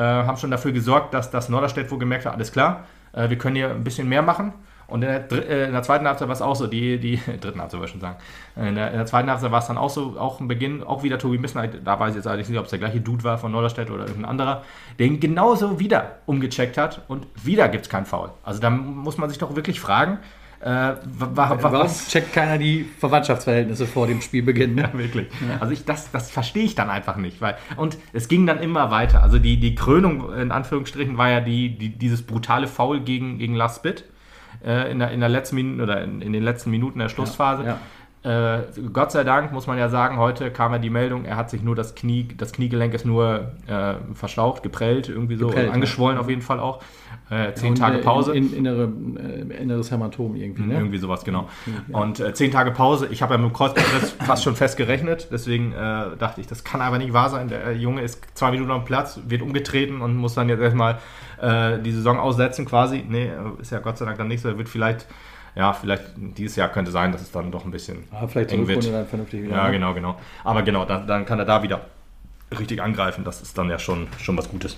äh, haben schon dafür gesorgt, dass das Norderstedt wohl gemerkt hat, alles klar, äh, wir können hier ein bisschen mehr machen. Und in der, äh, in der zweiten Halbzeit war es auch so, die, die dritten Halbzeit wollte ich schon sagen. In der, in der zweiten Halbzeit war es dann auch so, auch im Beginn, auch wieder Tobi Missner, da weiß ich jetzt allerdings nicht, ob es der gleiche Dude war von Norderstedt oder irgendein anderer, den genauso wieder umgecheckt hat und wieder gibt es keinen Foul. Also da muss man sich doch wirklich fragen, äh, wa- wa- Warum checkt keiner die Verwandtschaftsverhältnisse vor dem Spielbeginn? Ne? ja, wirklich. Also ich, das, das verstehe ich dann einfach nicht. Weil, und es ging dann immer weiter. Also die, die Krönung in Anführungsstrichen war ja die, die, dieses brutale Foul gegen, gegen Lars Spitt äh, in, der, in der letzten Minute oder in, in den letzten Minuten der Schlussphase. Ja, Äh, Gott sei Dank muss man ja sagen, heute kam ja die Meldung, er hat sich nur das Knie, das Kniegelenk ist nur äh, verstaucht, geprellt, irgendwie so, Geprellt, angeschwollen auf jeden Fall auch. Äh, zehn Und, Tage äh, Pause. In, in, innere, äh, inneres Hämatom irgendwie, ne? Irgendwie sowas, genau. Und äh, zehn Tage Pause. Ich habe ja mit dem Kreuzbandriss fast schon fest gerechnet. Deswegen dachte ich, das kann aber nicht wahr sein. Der Junge ist zwei Minuten am Platz, wird umgetreten und muss dann jetzt erstmal die Saison aussetzen quasi. Nee, ist ja Gott sei Dank dann nicht so. Er wird vielleicht, ja, vielleicht dieses Jahr könnte sein, dass es dann doch ein bisschen Ah, vielleicht eng wird. dann vernünftig wieder. Ja, ne? genau, genau. Aber genau, dann, dann kann er da wieder richtig angreifen. Das ist dann ja schon, schon was Gutes.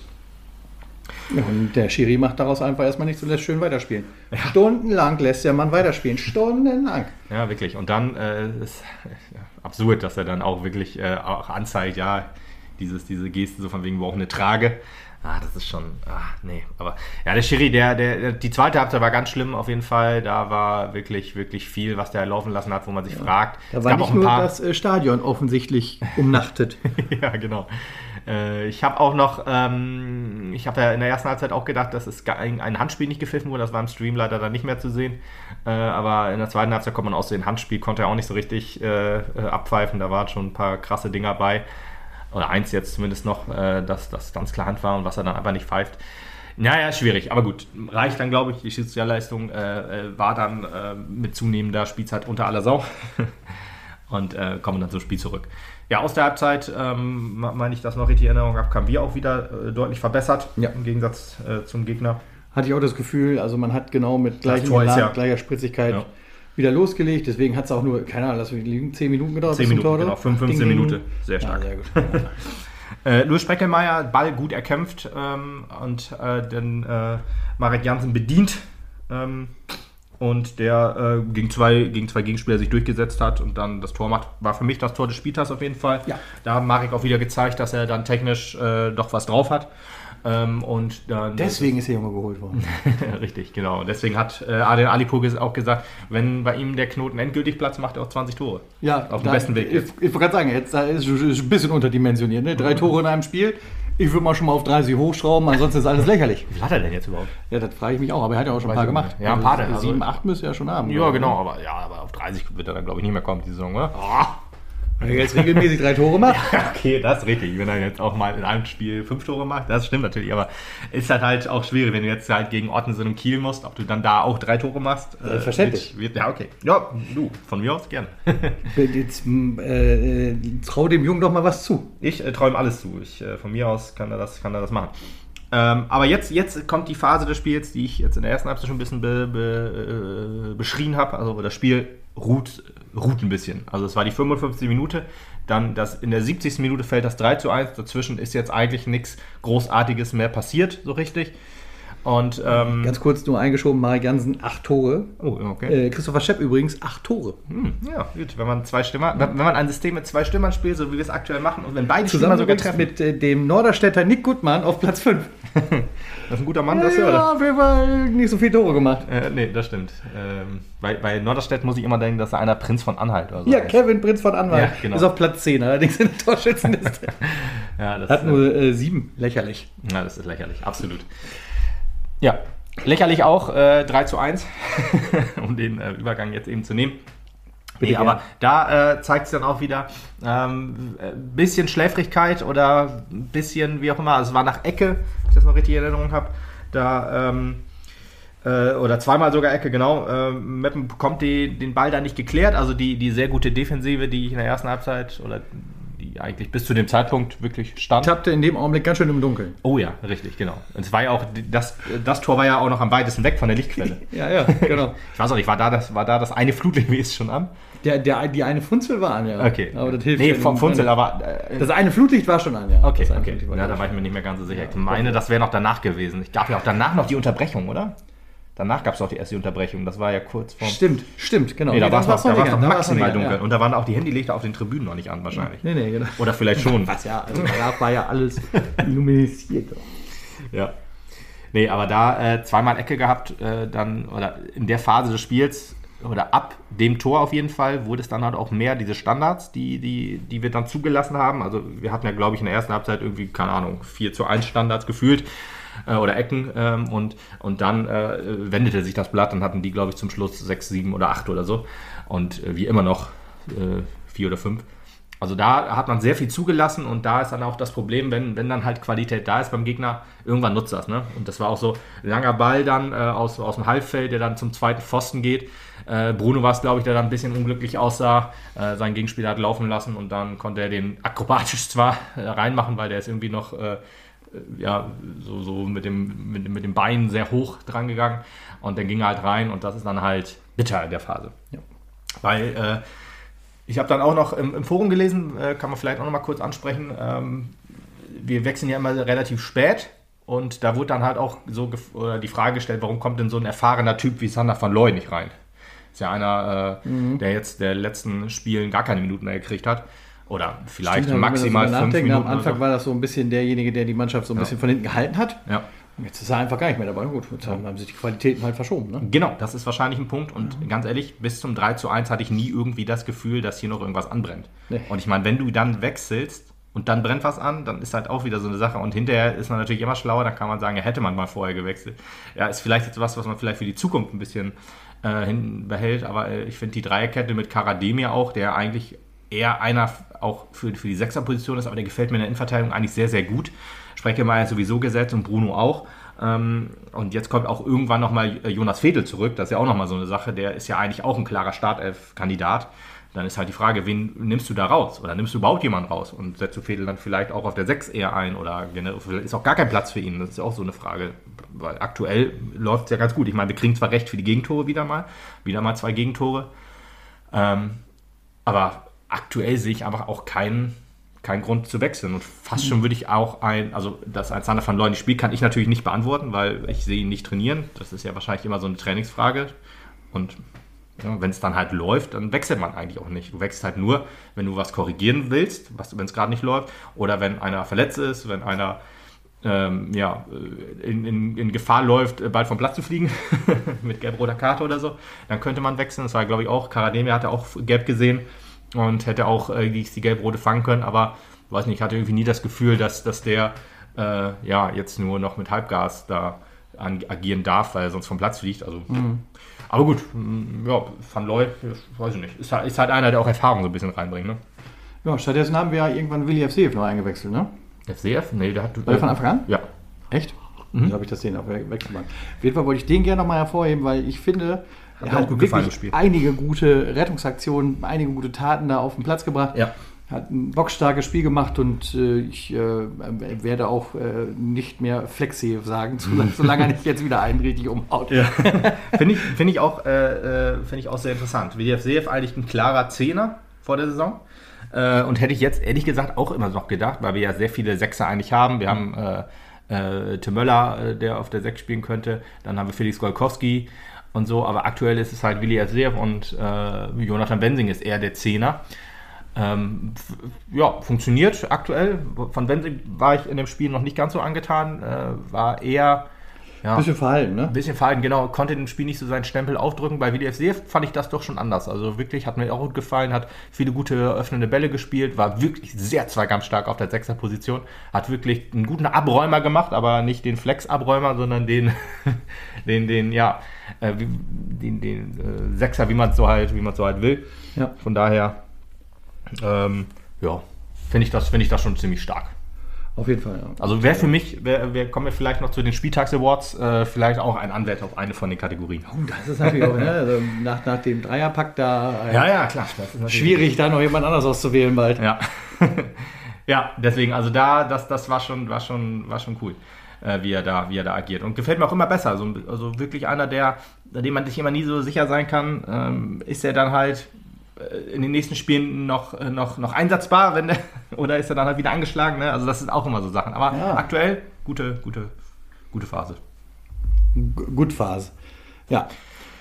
Ja, Und der Schiri macht daraus einfach erstmal nichts und lässt schön weiterspielen. Stundenlang lässt der Mann weiterspielen. Stundenlang. Ja, wirklich. Und dann äh, ist ja, absurd, dass er dann auch wirklich äh, auch anzeigt, ja, dieses, diese Geste so von wegen, wo auch eine Trage. Ah, das ist schon, ah, nee. Aber ja, der Schiri, der, der, die zweite Halbzeit war ganz schlimm auf jeden Fall. Da war wirklich, wirklich viel, was der laufen lassen hat, wo man sich fragt. Da war nicht nur das äh, Stadion offensichtlich umnachtet. ja, genau. Äh, ich habe auch noch, ähm, ich habe ja in der ersten Halbzeit auch gedacht, dass es ein, Handspiel nicht gepfiffen wurde. Das war im Stream leider dann nicht mehr zu sehen. Äh, aber in der zweiten Halbzeit kommt man aus dem Handspiel, konnte er auch nicht so richtig äh, abpfeifen. Da waren schon ein paar krasse Dinger bei. Oder eins jetzt zumindest noch, äh, dass das ganz klar Hand war und was er dann einfach nicht pfeift. Naja, schwierig, aber gut. Reicht dann, glaube ich. Die Schiedsrichterleistung äh, äh, war dann äh, mit zunehmender Spielzeit unter aller Sau. und äh, kommen dann zum Spiel zurück. Ja, aus der Halbzeit, ähm, me- meine ich, das noch richtig in Erinnerung habe, kamen wir auch wieder äh, deutlich verbessert Ja. im Gegensatz äh, zum Gegner. Hatte ich auch das Gefühl, also man hat genau mit gleichem Elan, ja- gleicher Spritzigkeit Ja. Wieder losgelegt. Deswegen hat es auch nur, keine Ahnung, lass mich liegen, 10 Minuten gedauert. 10 bis zum Minuten, Tor, genau, oder? 15 Ding, ding. Minuten, sehr stark. Ja, sehr gut. Äh, Louis Spreckelmeier, Ball gut erkämpft ähm, und äh, dann äh, Marek Jansen bedient. Ähm, und der äh, gegen, zwei, gegen zwei Gegenspieler sich durchgesetzt hat und dann das Tor macht, war für mich das Tor des Spieltags auf jeden Fall. Ja. Da hat Marek auch wieder gezeigt, dass er dann technisch äh, doch was drauf hat. Ähm, und dann Deswegen ist der Junge geholt worden. Richtig, genau. Deswegen hat äh, Adel Alipur auch gesagt, wenn bei ihm der Knoten endgültig platzt, macht er auch 20 Tore. Ja, Auf dem besten Weg Ich, jetzt. ich wollte gerade sagen, jetzt ist ist ein bisschen unterdimensioniert. Ne? Drei Tore in einem Spiel. Ich würde mal schon mal auf 30 hochschrauben, ansonsten ist alles lächerlich. Wie viel hat er denn jetzt überhaupt? Ja, das frage ich mich auch, aber er hat ja auch schon ein Weiß paar ich gemacht. Ja, ein paar, Also, also- Sieben, acht müsste er schon haben. Ja, genau, aber, ja, aber auf 30 wird er dann, glaube ich, nicht mehr kommen, die Saison, oder? Wenn er jetzt regelmäßig drei Tore macht. Okay, das ist richtig. Wenn er jetzt auch mal in einem Spiel fünf Tore macht, das stimmt natürlich. Aber ist halt halt auch schwierig, wenn du jetzt halt gegen Ottensen und Kiel musst, ob du dann da auch drei Tore machst. Äh, wird- Ja, okay. Ja, du, von mir aus gerne. Jetzt äh, äh, trau dem Jungen doch mal was zu. Ich äh, träume alles zu. Ich, äh, von mir aus kann er das, kann er das machen. Ähm, aber jetzt, jetzt kommt die Phase des Spiels, die ich jetzt in der ersten Halbzeit schon ein bisschen be, be, äh, beschrien habe. Also das Spiel ruht, ruht ein bisschen. Also es war die 55. Minute, dann das, in der 70. Minute fällt das 3 zu 1. Dazwischen ist jetzt eigentlich nichts Großartiges mehr passiert, so richtig. Und ähm, Ganz kurz nur eingeschoben, Marek Jansen, acht Tore. oh, okay. Äh, Christopher Schepp übrigens, acht Tore. Hm, ja, gut. Wenn man zwei Stimmer, wenn, wenn man ein System mit zwei Stimmern spielt, so wie wir es aktuell machen, und wenn beide Stimmer Zusammen sogar übrigens treffen, mit äh, dem Norderstädter Nick Gutmann auf Platz 5. das ist ein guter Mann dafür, oder? ja, auf jeden Fall nicht so viele Tore gemacht. Äh, nee, das stimmt. Ähm, bei, bei Norderstedt muss ich immer denken, dass da einer Prinz von Anhalt oder so Ja, heißt. Kevin Prinz von Anwalt Ja, genau. ist auf Platz 10, allerdings in der Torschützenliste. Ja, das, Hat äh, nur äh, sieben, lächerlich. ja, das ist lächerlich, absolut. Ja, lächerlich auch, äh, 3 zu 1, um den äh, Übergang jetzt eben zu nehmen. Nee, aber da äh, zeigt es dann auch wieder ähm, ein bisschen Schläfrigkeit oder ein bisschen, wie auch immer, also es war nach Ecke, wenn ich das noch richtig in Erinnerung habe, da ähm, äh, oder zweimal sogar Ecke, genau. Ähm, Meppen bekommt die, den Ball da nicht geklärt. Also die, die sehr gute Defensive, die ich in der ersten Halbzeit oder die eigentlich bis zu dem Zeitpunkt wirklich stand. Tappte in dem Augenblick ganz schön im Dunkeln. Oh ja, richtig, genau. Und es war ja auch, das, das Tor war ja auch noch am weitesten weg von der Lichtquelle. Ja, ja, genau. Ich weiß auch nicht, war da das, war da das eine Flutlicht schon an? Der, der, die eine Funzel war an, ja. Okay. Aber das hilft Nee, vom. Funzel, aber. Äh, Das eine Flutlicht war schon an, ja. okay, okay. Ja, da war ich mir nicht mehr ganz so sicher. Ich meine, das wäre noch danach gewesen. Ich gab ja auch danach noch die Unterbrechung, oder? Danach gab es auch die erste Unterbrechung. Das war ja kurz vor. Stimmt, stimmt, genau. Nee, da war es noch, maximal dunkel. ja. Und da waren auch die Handylichter auf den Tribünen noch nicht an, wahrscheinlich. Nee, nee, genau. Oder vielleicht schon. Was ja, also da war ja alles illuminisiert. Ja. Nee, aber da äh, zweimal Ecke gehabt, äh, dann, oder in der Phase des Spiels, oder ab dem Tor auf jeden Fall, wurde es dann halt auch mehr diese Standards, die, die, die wir dann zugelassen haben. Also wir hatten ja, glaube ich, in der ersten Halbzeit irgendwie, keine Ahnung, 4 zu 1 Standards gefühlt äh, oder Ecken ähm, und, und dann äh, wendete sich das Blatt und hatten die, glaube ich, zum Schluss 6, 7 oder 8 oder so. Und äh, wie immer noch äh, 4 oder 5. Also da hat man sehr viel zugelassen und da ist dann auch das Problem, wenn, wenn dann halt Qualität da ist beim Gegner, irgendwann nutzt das. Ne? Und das war auch so ein langer Ball dann äh, aus, aus dem Halbfeld, der dann zum zweiten Pfosten geht. Äh, Bruno war es, glaube ich, der dann ein bisschen unglücklich aussah. Äh, sein Gegenspieler hat laufen lassen und dann konnte er den akrobatisch zwar äh, reinmachen, weil der ist irgendwie noch äh, ja, so, so mit, dem, mit, mit dem Bein sehr hoch dran gegangen und dann ging er halt rein und das ist dann halt bitter in der Phase. Ja. Weil äh, ich habe dann auch noch im, im Forum gelesen, äh, kann man vielleicht auch noch mal kurz ansprechen. Ähm, wir wechseln ja immer relativ spät und da wurde dann halt auch so gef- oder die Frage gestellt, warum kommt denn so ein erfahrener Typ wie Sander van Looy nicht rein? Ist ja einer, äh, Mhm. der jetzt der letzten Spielen gar keine Minuten mehr gekriegt hat. Oder vielleicht Stimmt, maximal darüber fünf Minuten. Am Anfang oder war das so ein bisschen derjenige, der die Mannschaft so ein bisschen von hinten gehalten hat. so. ja. Jetzt ist er einfach gar nicht mehr dabei. Gut, jetzt haben sich die Qualitäten halt verschoben. Ne? Genau, das ist wahrscheinlich ein Punkt. Und ganz ehrlich, bis zum 3 zu 1 hatte ich nie irgendwie das Gefühl, dass hier noch irgendwas anbrennt. Nee. Und ich meine, wenn du dann wechselst und dann brennt was an, dann ist halt auch wieder so eine Sache. Und hinterher ist man natürlich immer schlauer, dann kann man sagen, ja, hätte man mal vorher gewechselt. Ja, ist vielleicht jetzt was, was man vielleicht für die Zukunft ein bisschen äh, hinten behält. Aber äh, ich finde die Dreierkette mit Karademir auch, der eigentlich eher einer auch für, für die Sechserposition ist, aber der gefällt mir in der Innenverteidigung eigentlich sehr, sehr gut. Sprechemeyer sowieso gesetzt und Bruno auch. Ähm, und jetzt kommt auch irgendwann nochmal Jonas Fedel zurück. Das ist ja auch nochmal so eine Sache. Der ist ja eigentlich auch ein klarer Startelf-Kandidat. Dann ist halt die Frage, wen nimmst du da raus? Oder nimmst du überhaupt jemanden raus? Und setzt du Fedel dann vielleicht auch auf der 6 eher ein? Oder ist auch gar kein Platz für ihn? Das ist ja auch so eine Frage. Weil aktuell läuft es ja ganz gut. Ich meine, wir kriegen zwar recht für die Gegentore wieder mal. Wieder mal zwei Gegentore. Ähm, aber aktuell sehe ich einfach auch keinen, keinen Grund zu wechseln. Und fast schon würde ich auch ein, also dass ein Sander van nicht spielt, kann ich natürlich nicht beantworten, weil ich sehe ihn nicht trainieren. Das ist ja wahrscheinlich immer so eine Trainingsfrage. Und ja, wenn es dann halt läuft, dann wechselt man eigentlich auch nicht. Du wechselst halt nur, wenn du was korrigieren willst, wenn es gerade nicht läuft, oder wenn einer verletzt ist, wenn einer ähm, ja, in, in, in Gefahr läuft, äh, bald vom Platz zu fliegen, mit gelb-roter Karte oder so, dann könnte man wechseln. Das war, glaube ich, auch, Karademir hatte auch gelb gesehen und hätte auch äh, die, die gelb-rote fangen können, aber weiß nicht, ich hatte irgendwie nie das Gefühl, dass, dass der äh, ja, jetzt nur noch mit Halbgas da an, agieren darf, weil er sonst vom Platz fliegt. Also, Aber gut, mm, ja, Van Looy, weiß ich nicht, ist halt, ist halt einer, der auch Erfahrung so ein bisschen reinbringt. Ne? Ja, stattdessen haben wir ja irgendwann Willi FCF noch eingewechselt, ne? FCF? Nee, der hat. War der von Anfang an? Ja. Echt? Mhm. habe ich das sehen auf Wechselbank. Auf jeden Fall wollte ich den gerne nochmal hervorheben, weil ich finde, Hat er mir auch gut gefallen im Spiel. einige gute Rettungsaktionen, einige gute Taten da auf den Platz gebracht. Ja. Hat ein boxstarkes Spiel gemacht und äh, ich äh, werde auch äh, nicht mehr Flexi sagen, solange, er nicht jetzt wieder einen richtig umhaut. Ja. Finde ich, find ich, auch, äh, äh, find ich auch sehr interessant. WDF Seef eigentlich ein klarer Zehner vor der Saison. Äh, und hätte ich jetzt ehrlich gesagt auch immer noch gedacht, weil wir ja sehr viele Sechser eigentlich haben. Wir haben äh, Tim Möller, der auf der Sechs spielen könnte. Dann haben wir Felix Golkowski und so. Aber aktuell ist es halt Willi Seef und äh, Jonathan Bensing ist eher der Zehner. Ähm, ja, funktioniert aktuell. Von Bensing war ich in dem Spiel noch nicht ganz so angetan. Äh, war eher ja, Bisschen verhalten, ne? ein bisschen verhalten, genau. Konnte dem Spiel nicht so seinen Stempel aufdrücken. Bei WDFC fand ich das doch schon anders. Also wirklich, hat mir auch gut gefallen, hat viele gute öffnende Bälle gespielt, war wirklich sehr zweikampfstark auf der Sechser-Position. Hat wirklich einen guten Abräumer gemacht, aber nicht den Flex-Abräumer, sondern den, den, den, ja, äh, den, den äh, Sechser, wie man es so halt, wie man so halt will. Ja. Von daher, ähm, ja, finde ich, das- finde ich das schon ziemlich stark. Auf jeden Fall, ja. Also wäre für mich, wär, wär, kommen wir vielleicht noch zu den Spieltags-Awards, äh, vielleicht auch ein Anwärter auf eine von den Kategorien. Oh, das ist natürlich auch, ne? also nach, nach dem Dreierpack da äh, ja, klar. Ist natürlich- schwierig, da noch jemand anders auszuwählen bald. Ja. ja, deswegen, also da, das, das war schon, war schon, war schon cool, äh, wie, er da, wie er da agiert. Und gefällt mir auch immer besser. Also, also wirklich einer, der, dem man sich immer nie so sicher sein kann, ähm, ist er dann halt in den nächsten Spielen noch, äh, noch, noch einsatzbar, wenn der, oder ist er dann halt wieder angeschlagen. Ne? Also das sind auch immer so Sachen. Aber Ja. aktuell gute, gute, gute Phase. G- Gut Phase. Ja,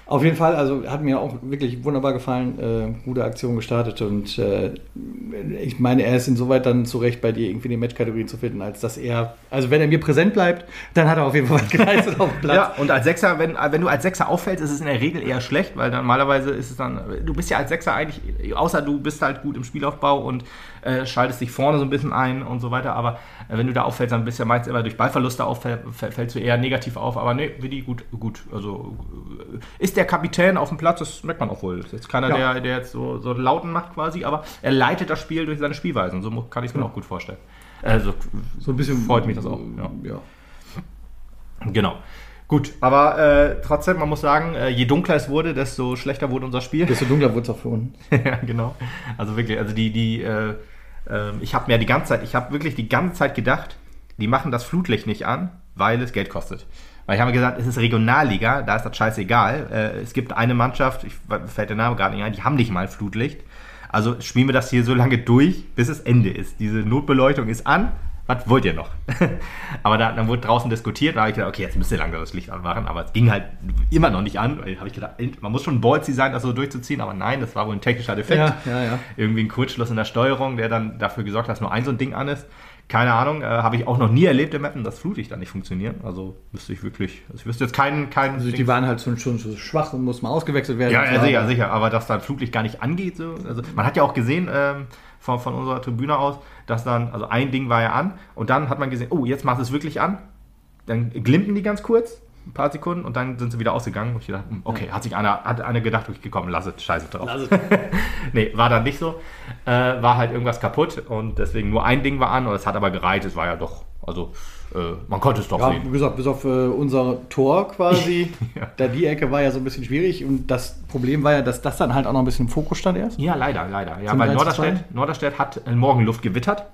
auf jeden Fall, also hat mir auch wirklich wunderbar gefallen, äh, gute Aktion gestartet und äh, ich meine, er ist insoweit dann zurecht bei dir irgendwie die Matchkategorien zu finden, als dass er, also wenn er mir präsent bleibt, dann hat er auf jeden Fall was geleistet auf dem Platz. Ja, und als Sechser, wenn, wenn du als Sechser auffällst, ist es in der Regel eher schlecht, weil normalerweise ist es dann, du bist ja als Sechser eigentlich, außer du bist halt gut im Spielaufbau und äh, schaltest dich vorne so ein bisschen ein und so weiter. Aber äh, wenn du da auffällst, dann bist du ja meistens immer durch Ballverluste auffällst, fällst du eher negativ auf. Aber nee, Willi, gut, gut. Also äh, ist der Kapitän auf dem Platz, das merkt man auch wohl. Ist jetzt keiner, ja. der, der jetzt so, so Lauten macht quasi, aber er leitet das Spiel durch seine Spielweisen. So kann ich es mir ja. auch gut vorstellen. Also so ein bisschen freut mich das auch. Ja. ja. Genau. Gut, aber äh, trotzdem, man muss sagen, äh, je dunkler es wurde, desto schlechter wurde unser Spiel. Desto dunkler wurde es auch für uns. ja, genau. Also wirklich, also die, die, äh, ähm, ich habe mir die ganze Zeit, ich habe wirklich die ganze Zeit gedacht, die machen das Flutlicht nicht an, weil es Geld kostet. Weil ich habe gesagt, es ist Regionalliga, da ist das scheißegal. Äh, es gibt eine Mannschaft, ich fällt der Name gerade nicht ein, die haben nicht mal Flutlicht. Also spielen wir das hier so lange durch, bis es Ende ist. Diese Notbeleuchtung ist an, was wollt ihr noch? aber da, dann wurde draußen diskutiert, da habe ich gedacht, okay, jetzt müsst ihr langsam das Licht anmachen, aber es ging halt immer noch nicht an. Da habe ich gedacht, man muss schon ballsy sein, das so durchzuziehen, aber nein, das war wohl ein technischer Defekt. Ja, ja, ja. Irgendwie ein Kurzschluss in der Steuerung, der dann dafür gesorgt hat, dass nur ein so ein Ding an ist. Keine Ahnung, äh, habe ich auch noch nie erlebt im Mappen, dass Flutlichter nicht funktionieren. Also müsste ich wirklich, also ich wüsste jetzt keinen. keinen also die waren halt schon, schon so schwach und muss mal ausgewechselt werden. Ja, ja sicher, sicher, aber dass dann Flutlicht gar nicht angeht. So. Also, man hat ja auch gesehen, ähm, von, von unserer Tribüne aus, dass dann, also ein Ding war ja an und dann hat man gesehen, oh, jetzt macht es wirklich an. Dann glimmten die ganz kurz, ein paar Sekunden und dann sind sie wieder ausgegangen. Und ich dachte, hm, okay, hat sich einer, hat einer gedacht, ich gekommen, lass es, scheiße drauf. Lass es. nee, war dann nicht so. Äh, war halt irgendwas kaputt und deswegen nur ein Ding war an und es hat aber gereicht, es war ja doch, also äh, man konnte es doch ja, sehen. Wie gesagt, bis auf äh, unser Tor quasi. ja. Da die Ecke war ja so ein bisschen schwierig und das Problem war ja, dass das dann halt auch noch ein bisschen im Fokus stand erst. Ja, leider, leider. Ja, weil Norderstedt, Norderstedt hat in Morgenluft gewittert.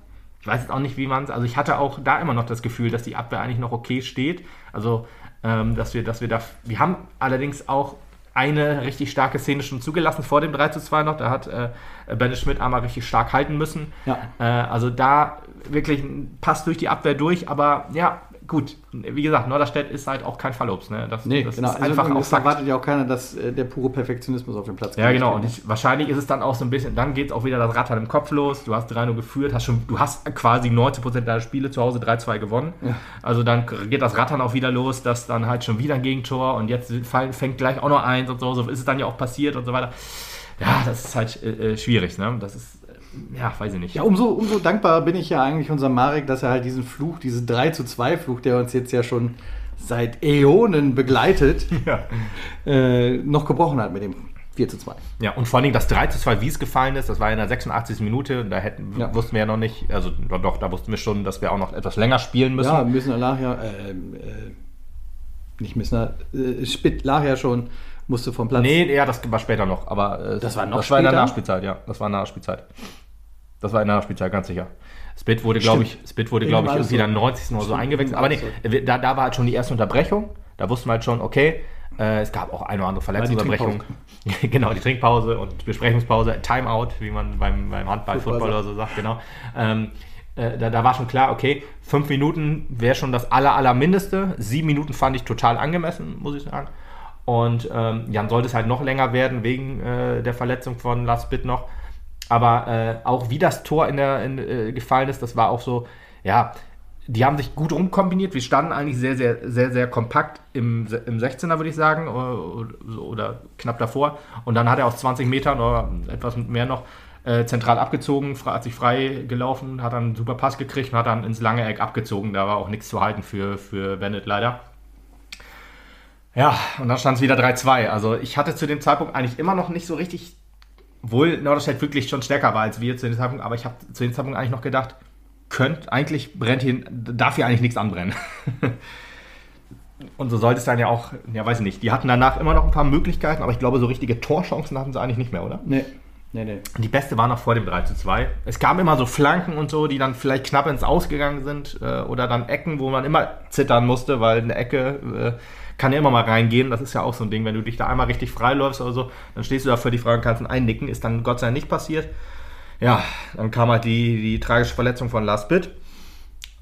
Ich weiß jetzt auch nicht, wie man es. Also ich hatte auch da immer noch das Gefühl, dass die Abwehr eigentlich noch okay steht. Also ähm, dass wir, dass wir da. Wir haben allerdings auch eine richtig starke Szene schon zugelassen vor dem 3 zu 2 noch. Da hat äh, Benne Schmidt einmal richtig stark halten müssen. Ja. Äh, also da wirklich passt durch die Abwehr durch, aber ja, gut, wie gesagt, Norderstedt ist halt auch kein Fallobst. Ne? Das, nee, das genau. ist also einfach auch erwartet ja auch keiner, dass äh, der pure Perfektionismus auf dem Platz Ja, genau. Und ich, wahrscheinlich ist es dann auch so ein bisschen, dann geht es auch wieder das Rattern im Kopf los. Du hast 3-0 geführt, hast schon, du hast quasi 90% deiner Spiele zu Hause 3-2 gewonnen. Ja. Also dann geht das Rattern auch wieder los, dass dann halt schon wieder ein Gegentor und jetzt fängt gleich auch noch eins und so. So ist es dann ja auch passiert und so weiter. Ja, das ist halt äh, äh schwierig. Ne? Das ist ja, weiß ich nicht. Ja, umso, umso dankbarer bin ich ja eigentlich unserem Marek, dass er halt diesen Fluch, diesen 3 zu 2 Fluch, der uns jetzt ja schon seit Äonen begleitet, ja. äh, noch gebrochen hat mit dem 4 zu 2. Ja, und vor allem das 3 zu 2, wie es gefallen ist, das war in der 86. Minute, da hätten, ja. wussten wir ja noch nicht, also doch, da wussten wir schon, dass wir auch noch etwas länger spielen müssen. Ja, müssen Lahia, äh, äh, nicht müssen, äh, Spitt Lahia schon musste vom Platz. Nee, ja, das war später noch, aber äh, das war noch das später? war in der Nachspielzeit, ja, das war in der Nachspielzeit. Das war in der Spielzeit, ganz sicher. Spit wurde, glaube ich, Spit wurde, glaube ich, irgendwie so. dann 90. oder so eingewechselt. Aber nee, da, da war halt schon die erste Unterbrechung. Da wussten wir halt schon, okay, äh, es gab auch eine oder andere Verletzungsunterbrechung. genau, die Trinkpause und Besprechungspause, Timeout, wie man beim, beim Handball, Football oder so sagt, genau. Ähm, äh, da, da, war schon klar, okay, fünf Minuten wäre schon das aller, aller Mindeste. Sieben Minuten fand ich total angemessen, muss ich sagen. Und ähm, dann sollte es halt noch länger werden wegen äh, der Verletzung von Lars Bitt noch. Aber äh, auch wie das Tor in der, in, äh, gefallen ist, das war auch so, ja, die haben sich gut rumkombiniert. Wir standen eigentlich sehr, sehr, sehr, sehr kompakt im, im 16er, würde ich sagen, oder, oder, knapp davor. Und dann hat er aus 20 Metern oder etwas mehr noch äh, zentral abgezogen, hat sich frei gelaufen, hat dann einen super Pass gekriegt und hat dann ins lange Eck abgezogen. Da war auch nichts zu halten für, für Bennett leider. Ja, und dann stand es wieder 3-2. Also ich hatte zu dem Zeitpunkt eigentlich immer noch nicht so richtig obwohl Norderstedt wirklich schon stärker war als wir zu dem Zeitpunkt, aber ich habe zu dem Zeitpunkt eigentlich noch gedacht, könnt, eigentlich brennt hier, darf hier eigentlich nichts anbrennen. Und so sollte es dann ja auch, ja weiß ich nicht, die hatten danach immer noch ein paar Möglichkeiten, aber ich glaube, so richtige Torchancen hatten sie eigentlich nicht mehr, oder? Nee. Nee, nee. Die beste war noch vor dem 3 zu 2. Es gab immer so Flanken und so, die dann vielleicht knapp ins Ausgegangen sind äh, oder dann Ecken, wo man immer zittern musste, weil eine Ecke äh, kann ja immer mal reingehen. Das ist ja auch so ein Ding, wenn du dich da einmal richtig freiläufst oder so, dann stehst du da für die Frage und kannst einnicken. Ist dann Gott sei Dank nicht passiert. Ja, dann kam halt die, die tragische Verletzung von Lars Bitt.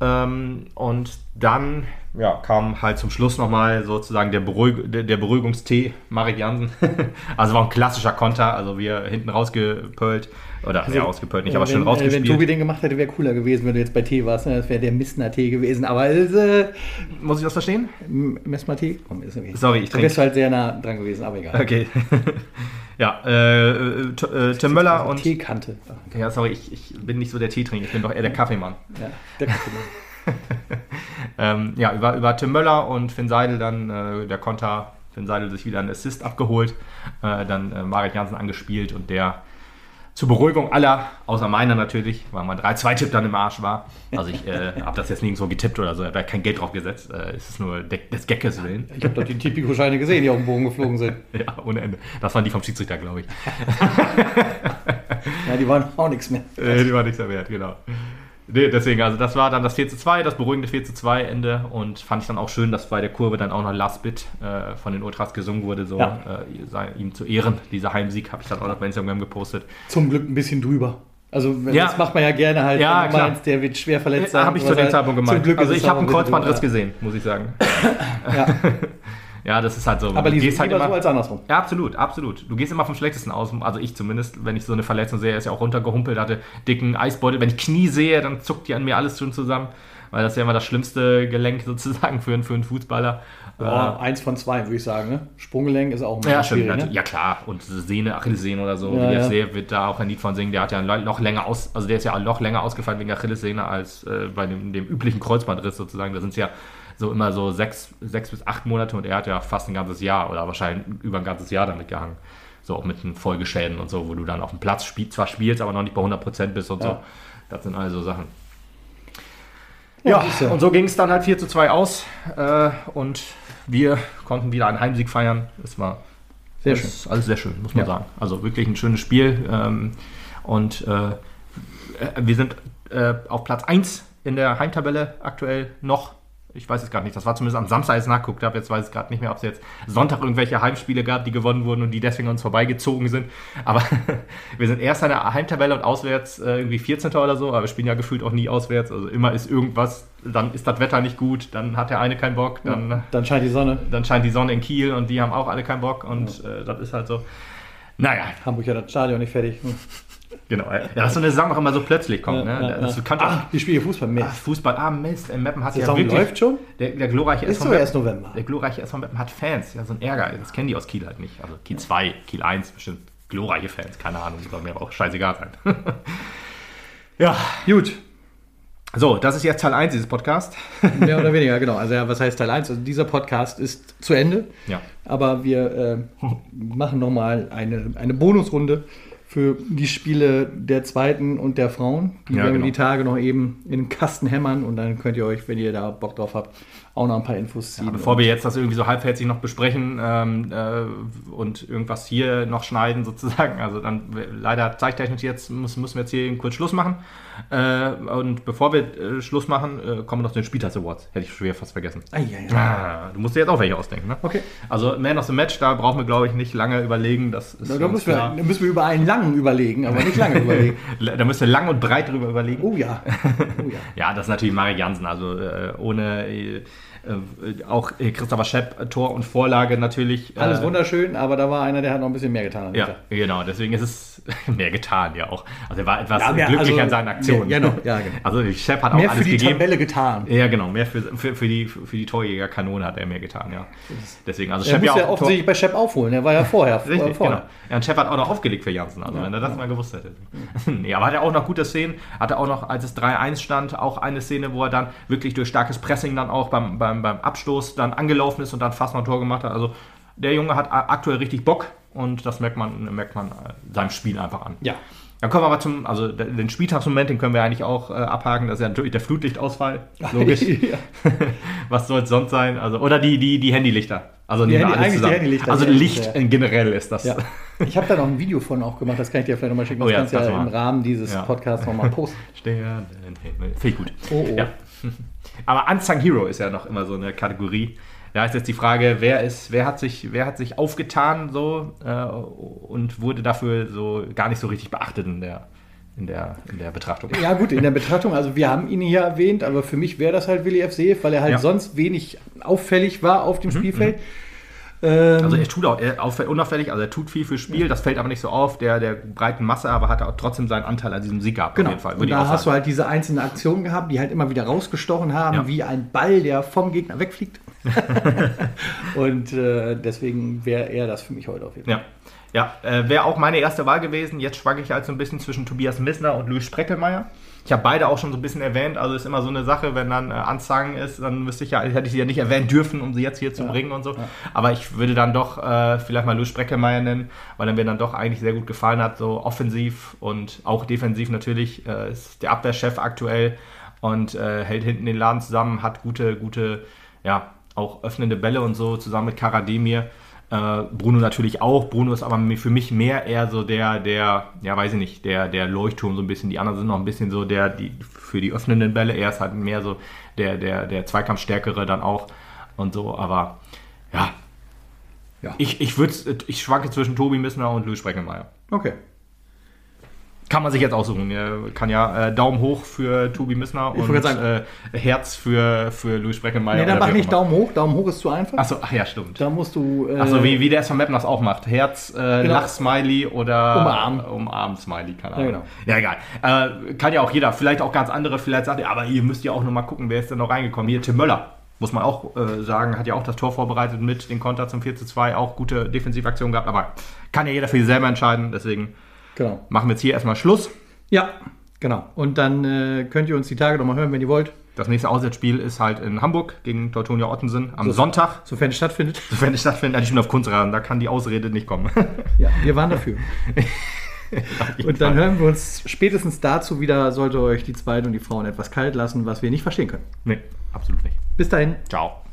Ähm, und dann ja, kam halt zum Schluss nochmal sozusagen der, Beruhig der, der Beruhigungstee, Marek Jansen. also war ein klassischer Konter, also wir hinten rausgepölt. Oder Also, ja, ausgepölt nicht, aber schön wenn, äh, rausgespielt. Wenn Tobi den gemacht hätte, wäre cooler gewesen, wenn du jetzt bei Tee warst. Ne? Das wäre der Missner Tee gewesen. Aber äh, Muss ich das verstehen? Messmer Tee? Komm, ist okay. Sorry, ich trinke. wärst du halt sehr nah dran gewesen, aber egal. Okay. ja, äh, äh, Tim Möller und. Teekante. Ja, sorry, ich, ich bin nicht so der Teetrinker, ich bin doch eher der Kaffeemann. Ja, der Kaffee. Ähm, ja, über, über Tim Möller und Finn Seidel dann äh, der Konter, Finn Seidel sich wieder einen Assist abgeholt, äh, dann äh, Marek Jansen angespielt und der zur Beruhigung aller, außer meiner natürlich, weil mein 3-2-Tipp dann im Arsch war. Also ich äh, habe das jetzt nirgendwo getippt oder so, ich habe da kein Geld drauf gesetzt. Äh, es ist nur de des Geckes willen. Ich habe doch die Tipico-Scheine gesehen, die auf dem Bogen geflogen sind. Ja, ohne Ende. Das waren die vom Schiedsrichter, glaube ich. Ja, die waren auch nichts mehr. Äh, die war nichts mehr wert, genau. Nee, deswegen, also das war dann das 4 zu 2, das beruhigende 4 zu 2 Ende und fand ich dann auch schön, dass bei der Kurve dann auch noch Last Bit äh, von den Ultras gesungen wurde, so Ja. äh, sei, ihm zu Ehren. Dieser Heimsieg habe ich dann auch noch bei Instagram gepostet. Zum Glück ein bisschen drüber. Also Ja. das macht man ja gerne halt, Ja, wenn du klar. meinst, der wird schwer verletzt sein. habe ich zu dem halt- Zeitpunkt Zum. Glück also ich habe einen Kreuzbandriss gesehen, muss ich sagen. Ja, Ja, das ist halt so. aber du gehst halt immer, so als andersrum. Ja, absolut, absolut. Du gehst immer vom Schlechtesten aus. Also ich zumindest, wenn ich so eine Verletzung sehe, ist ja auch runtergehumpelt, hatte dicken Eisbeutel. Wenn ich Knie sehe, dann zuckt die an mir alles schon zusammen. Weil das ist ja immer das schlimmste Gelenk sozusagen für, einen- für einen Fußballer. Ja, eins von zwei, würde ich sagen. Ne? Sprunggelenk ist auch ein Äh, ja, stimmt. schwierig. Ne? Ja, klar. Und Sehne, Achillessehne oder so, Ja, wie ja. sehe, wird da auch ein Lied von singen. Der hat ja noch länger aus, also der ist ja noch länger ausgefallen wegen Achillessehne als äh, bei dem, dem üblichen Kreuzbandriss sozusagen. Da sind es ja so immer so sechs, sechs bis acht Monate und er hat ja fast ein ganzes Jahr oder wahrscheinlich über ein ganzes Jahr damit gehangen. So auch mit den Folgeschäden und so, wo du dann auf dem Platz spiel, zwar spielst, aber noch nicht bei 100% bist und Ja. so. Das sind also Sachen. Ja, Ja, und so ging es dann halt 4 zu 2 aus äh, und wir konnten wieder einen Heimsieg feiern. Es war Sehr das schön. ist alles sehr schön, muss man Ja. sagen. Also wirklich ein schönes Spiel. Ähm, und äh, äh, wir sind äh, auf Platz 1 in der Heimtabelle aktuell noch. Ich weiß es gar nicht. Das war zumindest am Samstag, als ich nachgeguckt habe. Jetzt weiß ich gerade nicht mehr, ob es jetzt Sonntag irgendwelche Heimspiele gab, die gewonnen wurden und die deswegen an uns vorbeigezogen sind. Aber wir sind erst in der Heimtabelle und auswärts äh, irgendwie 14. oder so. Aber wir spielen ja gefühlt auch nie auswärts. Also immer ist irgendwas. Dann ist das Wetter nicht gut. Dann hat der eine keinen Bock. Dann Dann scheint die Sonne. dann scheint die Sonne in Kiel und die haben auch alle keinen Bock und äh, das ist halt so. Naja, Hamburg hat das Stadion nicht fertig. Hm. genau. Ja, dass so eine Saison auch immer so plötzlich kommt. Ja, ne? ja, das ja. Ach, die spielen Fußball mehr. Ach, Fußball, ah Mist, in Meppen hat Die ja Saison wirklich. läuft schon? Der, der glorreiche Ist SV so erst November. der glorreiche SV Meppen hat Fans, ja, so ein Ärger. Das kennen die aus Kiel halt nicht. Also Kiel 2, Kiel 1, bestimmt glorreiche Fans, keine Ahnung, soll mir aber auch scheißegal sein. ja, Gut. so, das ist jetzt Teil 1 dieses Podcasts. Mehr oder weniger, genau. Also ja, was heißt Teil 1? Also dieser Podcast ist zu Ende. Ja. Aber wir äh, machen nochmal eine, eine Bonusrunde für die Spiele der zweiten und der Frauen. Die Ja, werden wir genau. die Tage noch eben in den Kasten hämmern und dann könnt ihr euch, wenn ihr da Bock drauf habt, auch noch ein paar Infos ziehen. Bevor wir jetzt das irgendwie so halbherzig noch besprechen ähm, äh, und irgendwas hier noch schneiden sozusagen, also dann leider zeittechnisch jetzt muss, müssen wir jetzt hier kurz Schluss machen. Äh, und bevor wir äh, Schluss machen, äh, kommen noch den Spieltags Awards. Hätte ich schwer fast vergessen. Ah, ja, ja. Ah, du musst dir jetzt auch welche ausdenken, ne? Okay. Also Man of the Match, da brauchen wir glaube ich nicht lange überlegen. Das ist Da, da, müssen wir, da müssen wir über einen langen überlegen, aber nicht lange überlegen. Da müsst ihr lang und breit drüber überlegen. Oh ja. Oh ja. Ja, das ist natürlich Marek Jansen. Also äh, ohne äh, auch äh, Christopher Schepp, äh, Tor und Vorlage natürlich. Alles äh, wunderschön, aber da war einer, der hat noch ein bisschen mehr getan. Ja, genau. Deswegen ist es mehr getan, ja auch. Also er war etwas Ja, mehr, glücklich also, an seinen Aktionen. Ja, genau, ja, genau. Also Shep hat auch Mehr alles für die gegeben. Tabelle getan. Ja, genau. Mehr für, für, für, die, für die Torjägerkanone hat er mehr getan, ja. Deswegen, also Er muss ja auch Tor- offensichtlich bei Shep aufholen. Er war ja vorher. Richtig, vorher. genau. Ja, und Shep hat auch noch aufgelegt für Janssen, also wenn er das mal gewusst hätte. nee, aber hat er auch noch gute Szenen, hatte auch noch, als es 3-1 stand, auch eine Szene, wo er dann wirklich durch starkes Pressing dann auch beim, beim, beim Abstoß dann angelaufen ist und dann fast noch ein Tor gemacht hat. Also der Junge hat aktuell richtig Bock und das merkt man, merkt man äh, seinem Spiel einfach an. Ja. Dann kommen wir aber zum, also den Spieltagsmoment, den können wir eigentlich auch äh, abhaken. Das ist ja natürlich der Flutlichtausfall. Logisch. Was soll es sonst sein? Also, oder die, die, die Handylichter. Also Die Handy- alles zusammen. Handylichter, Also Licht ja. in generell ist das. Ja. Ich habe da noch ein Video von auch gemacht, das kann ich dir vielleicht nochmal schicken. Das Oh ja, kannst du ja im. Rahmen dieses. Podcasts nochmal posten. Sternenhimmel. Finde ich gut. Oh, oh. Ja. Aber Unsung Hero ist ja noch immer so eine Kategorie. Da ist jetzt die Frage, wer ist, wer hat sich, wer hat sich aufgetan so äh, und wurde dafür so gar nicht so richtig beachtet in der, in der, in der Betrachtung. Ja, gut, in der Betrachtung, also wir haben ihn hier erwähnt, aber für mich wäre das halt Willi F. Seev, weil er halt Ja. sonst wenig auffällig war auf dem Spielfeld. Also er tut auch er auff- unauffällig, also er tut viel fürs Spiel, das fällt aber nicht so auf, der, der breiten Masse, aber hat auch trotzdem seinen Anteil an diesem Sieg gehabt, Genau. auf jeden Fall. Und da hast du halt diese einzelnen Aktionen gehabt, die halt immer wieder rausgestochen haben, Ja. wie ein Ball, der vom Gegner wegfliegt. und äh, deswegen wäre er das für mich heute auf jeden Fall. Ja, ja äh, wäre auch meine erste Wahl gewesen. Jetzt schwanke ich halt so ein bisschen zwischen Tobias Missner und Luis Spreckelmeier. Ich habe beide auch schon so ein bisschen erwähnt, also ist immer so eine Sache, wenn dann äh, Anzeigen ist, dann müsste ich ja, hätte ich sie ja nicht erwähnen dürfen, um sie jetzt hier zu Ja. bringen und so. Aber ich würde dann doch äh, vielleicht mal Luis Spreckelmeier nennen, weil er mir dann doch eigentlich sehr gut gefallen hat, so offensiv und auch defensiv natürlich. Äh, ist der Abwehrchef aktuell und äh, hält hinten den Laden zusammen, hat gute, gute, ja, auch öffnende Bälle und so zusammen mit Karademir. Äh, Bruno natürlich auch. Bruno ist aber für mich mehr eher so der, der, ja weiß ich nicht, der, der Leuchtturm so ein bisschen. Die anderen sind noch ein bisschen so der, die für die öffnenden Bälle. Er ist halt mehr so der, der, der Zweikampfstärkere dann auch und so. Aber ja, Ja. ich, ich würde, ich schwanke zwischen Tobi Missner und Louis Spreckelmeier. Okay. Kann man sich jetzt aussuchen. Kann ja äh, Daumen hoch für Tobi Missner und äh, Herz für, für Louis Spreckelmeier. Nee, dann mach nicht. Daumen hoch. Daumen hoch ist zu einfach. Achso, ach ja, stimmt. Da musst du. Äh, Achso, wie, wie der es von Mappen das auch macht. Herz, äh, Genau. Lach-Smiley oder Umarm. Umarm-Smiley, keine Ja, Ahnung. genau. Ja, egal. Äh, kann ja auch jeder, vielleicht auch ganz andere, vielleicht sagt er, aber ihr müsst ja auch nochmal gucken, wer ist denn noch reingekommen. Hier, Tim Möller, muss man auch äh, sagen, hat ja auch das Tor vorbereitet mit den Konter zum 4 zu 2, auch gute Defensivaktionen gehabt, aber kann ja jeder für sich selber entscheiden, deswegen Genau. machen wir jetzt hier erstmal Schluss. Ja, genau. Und dann äh, könnt ihr uns die Tage nochmal hören, wenn ihr wollt, Das nächste Auswärtsspiel ist halt in Hamburg gegen Teutonia Ottensen am So. Sonntag, sofern es stattfindet. wenn es stattfindet. Ich bin auf Kunstrasen, da kann die Ausrede nicht kommen. Ja, wir waren dafür. Und dann hören wir uns spätestens dazu wieder, sollte euch die Zweiten und die Frauen etwas kalt lassen, was wir nicht verstehen können. Nee, absolut nicht. Bis dahin. Ciao.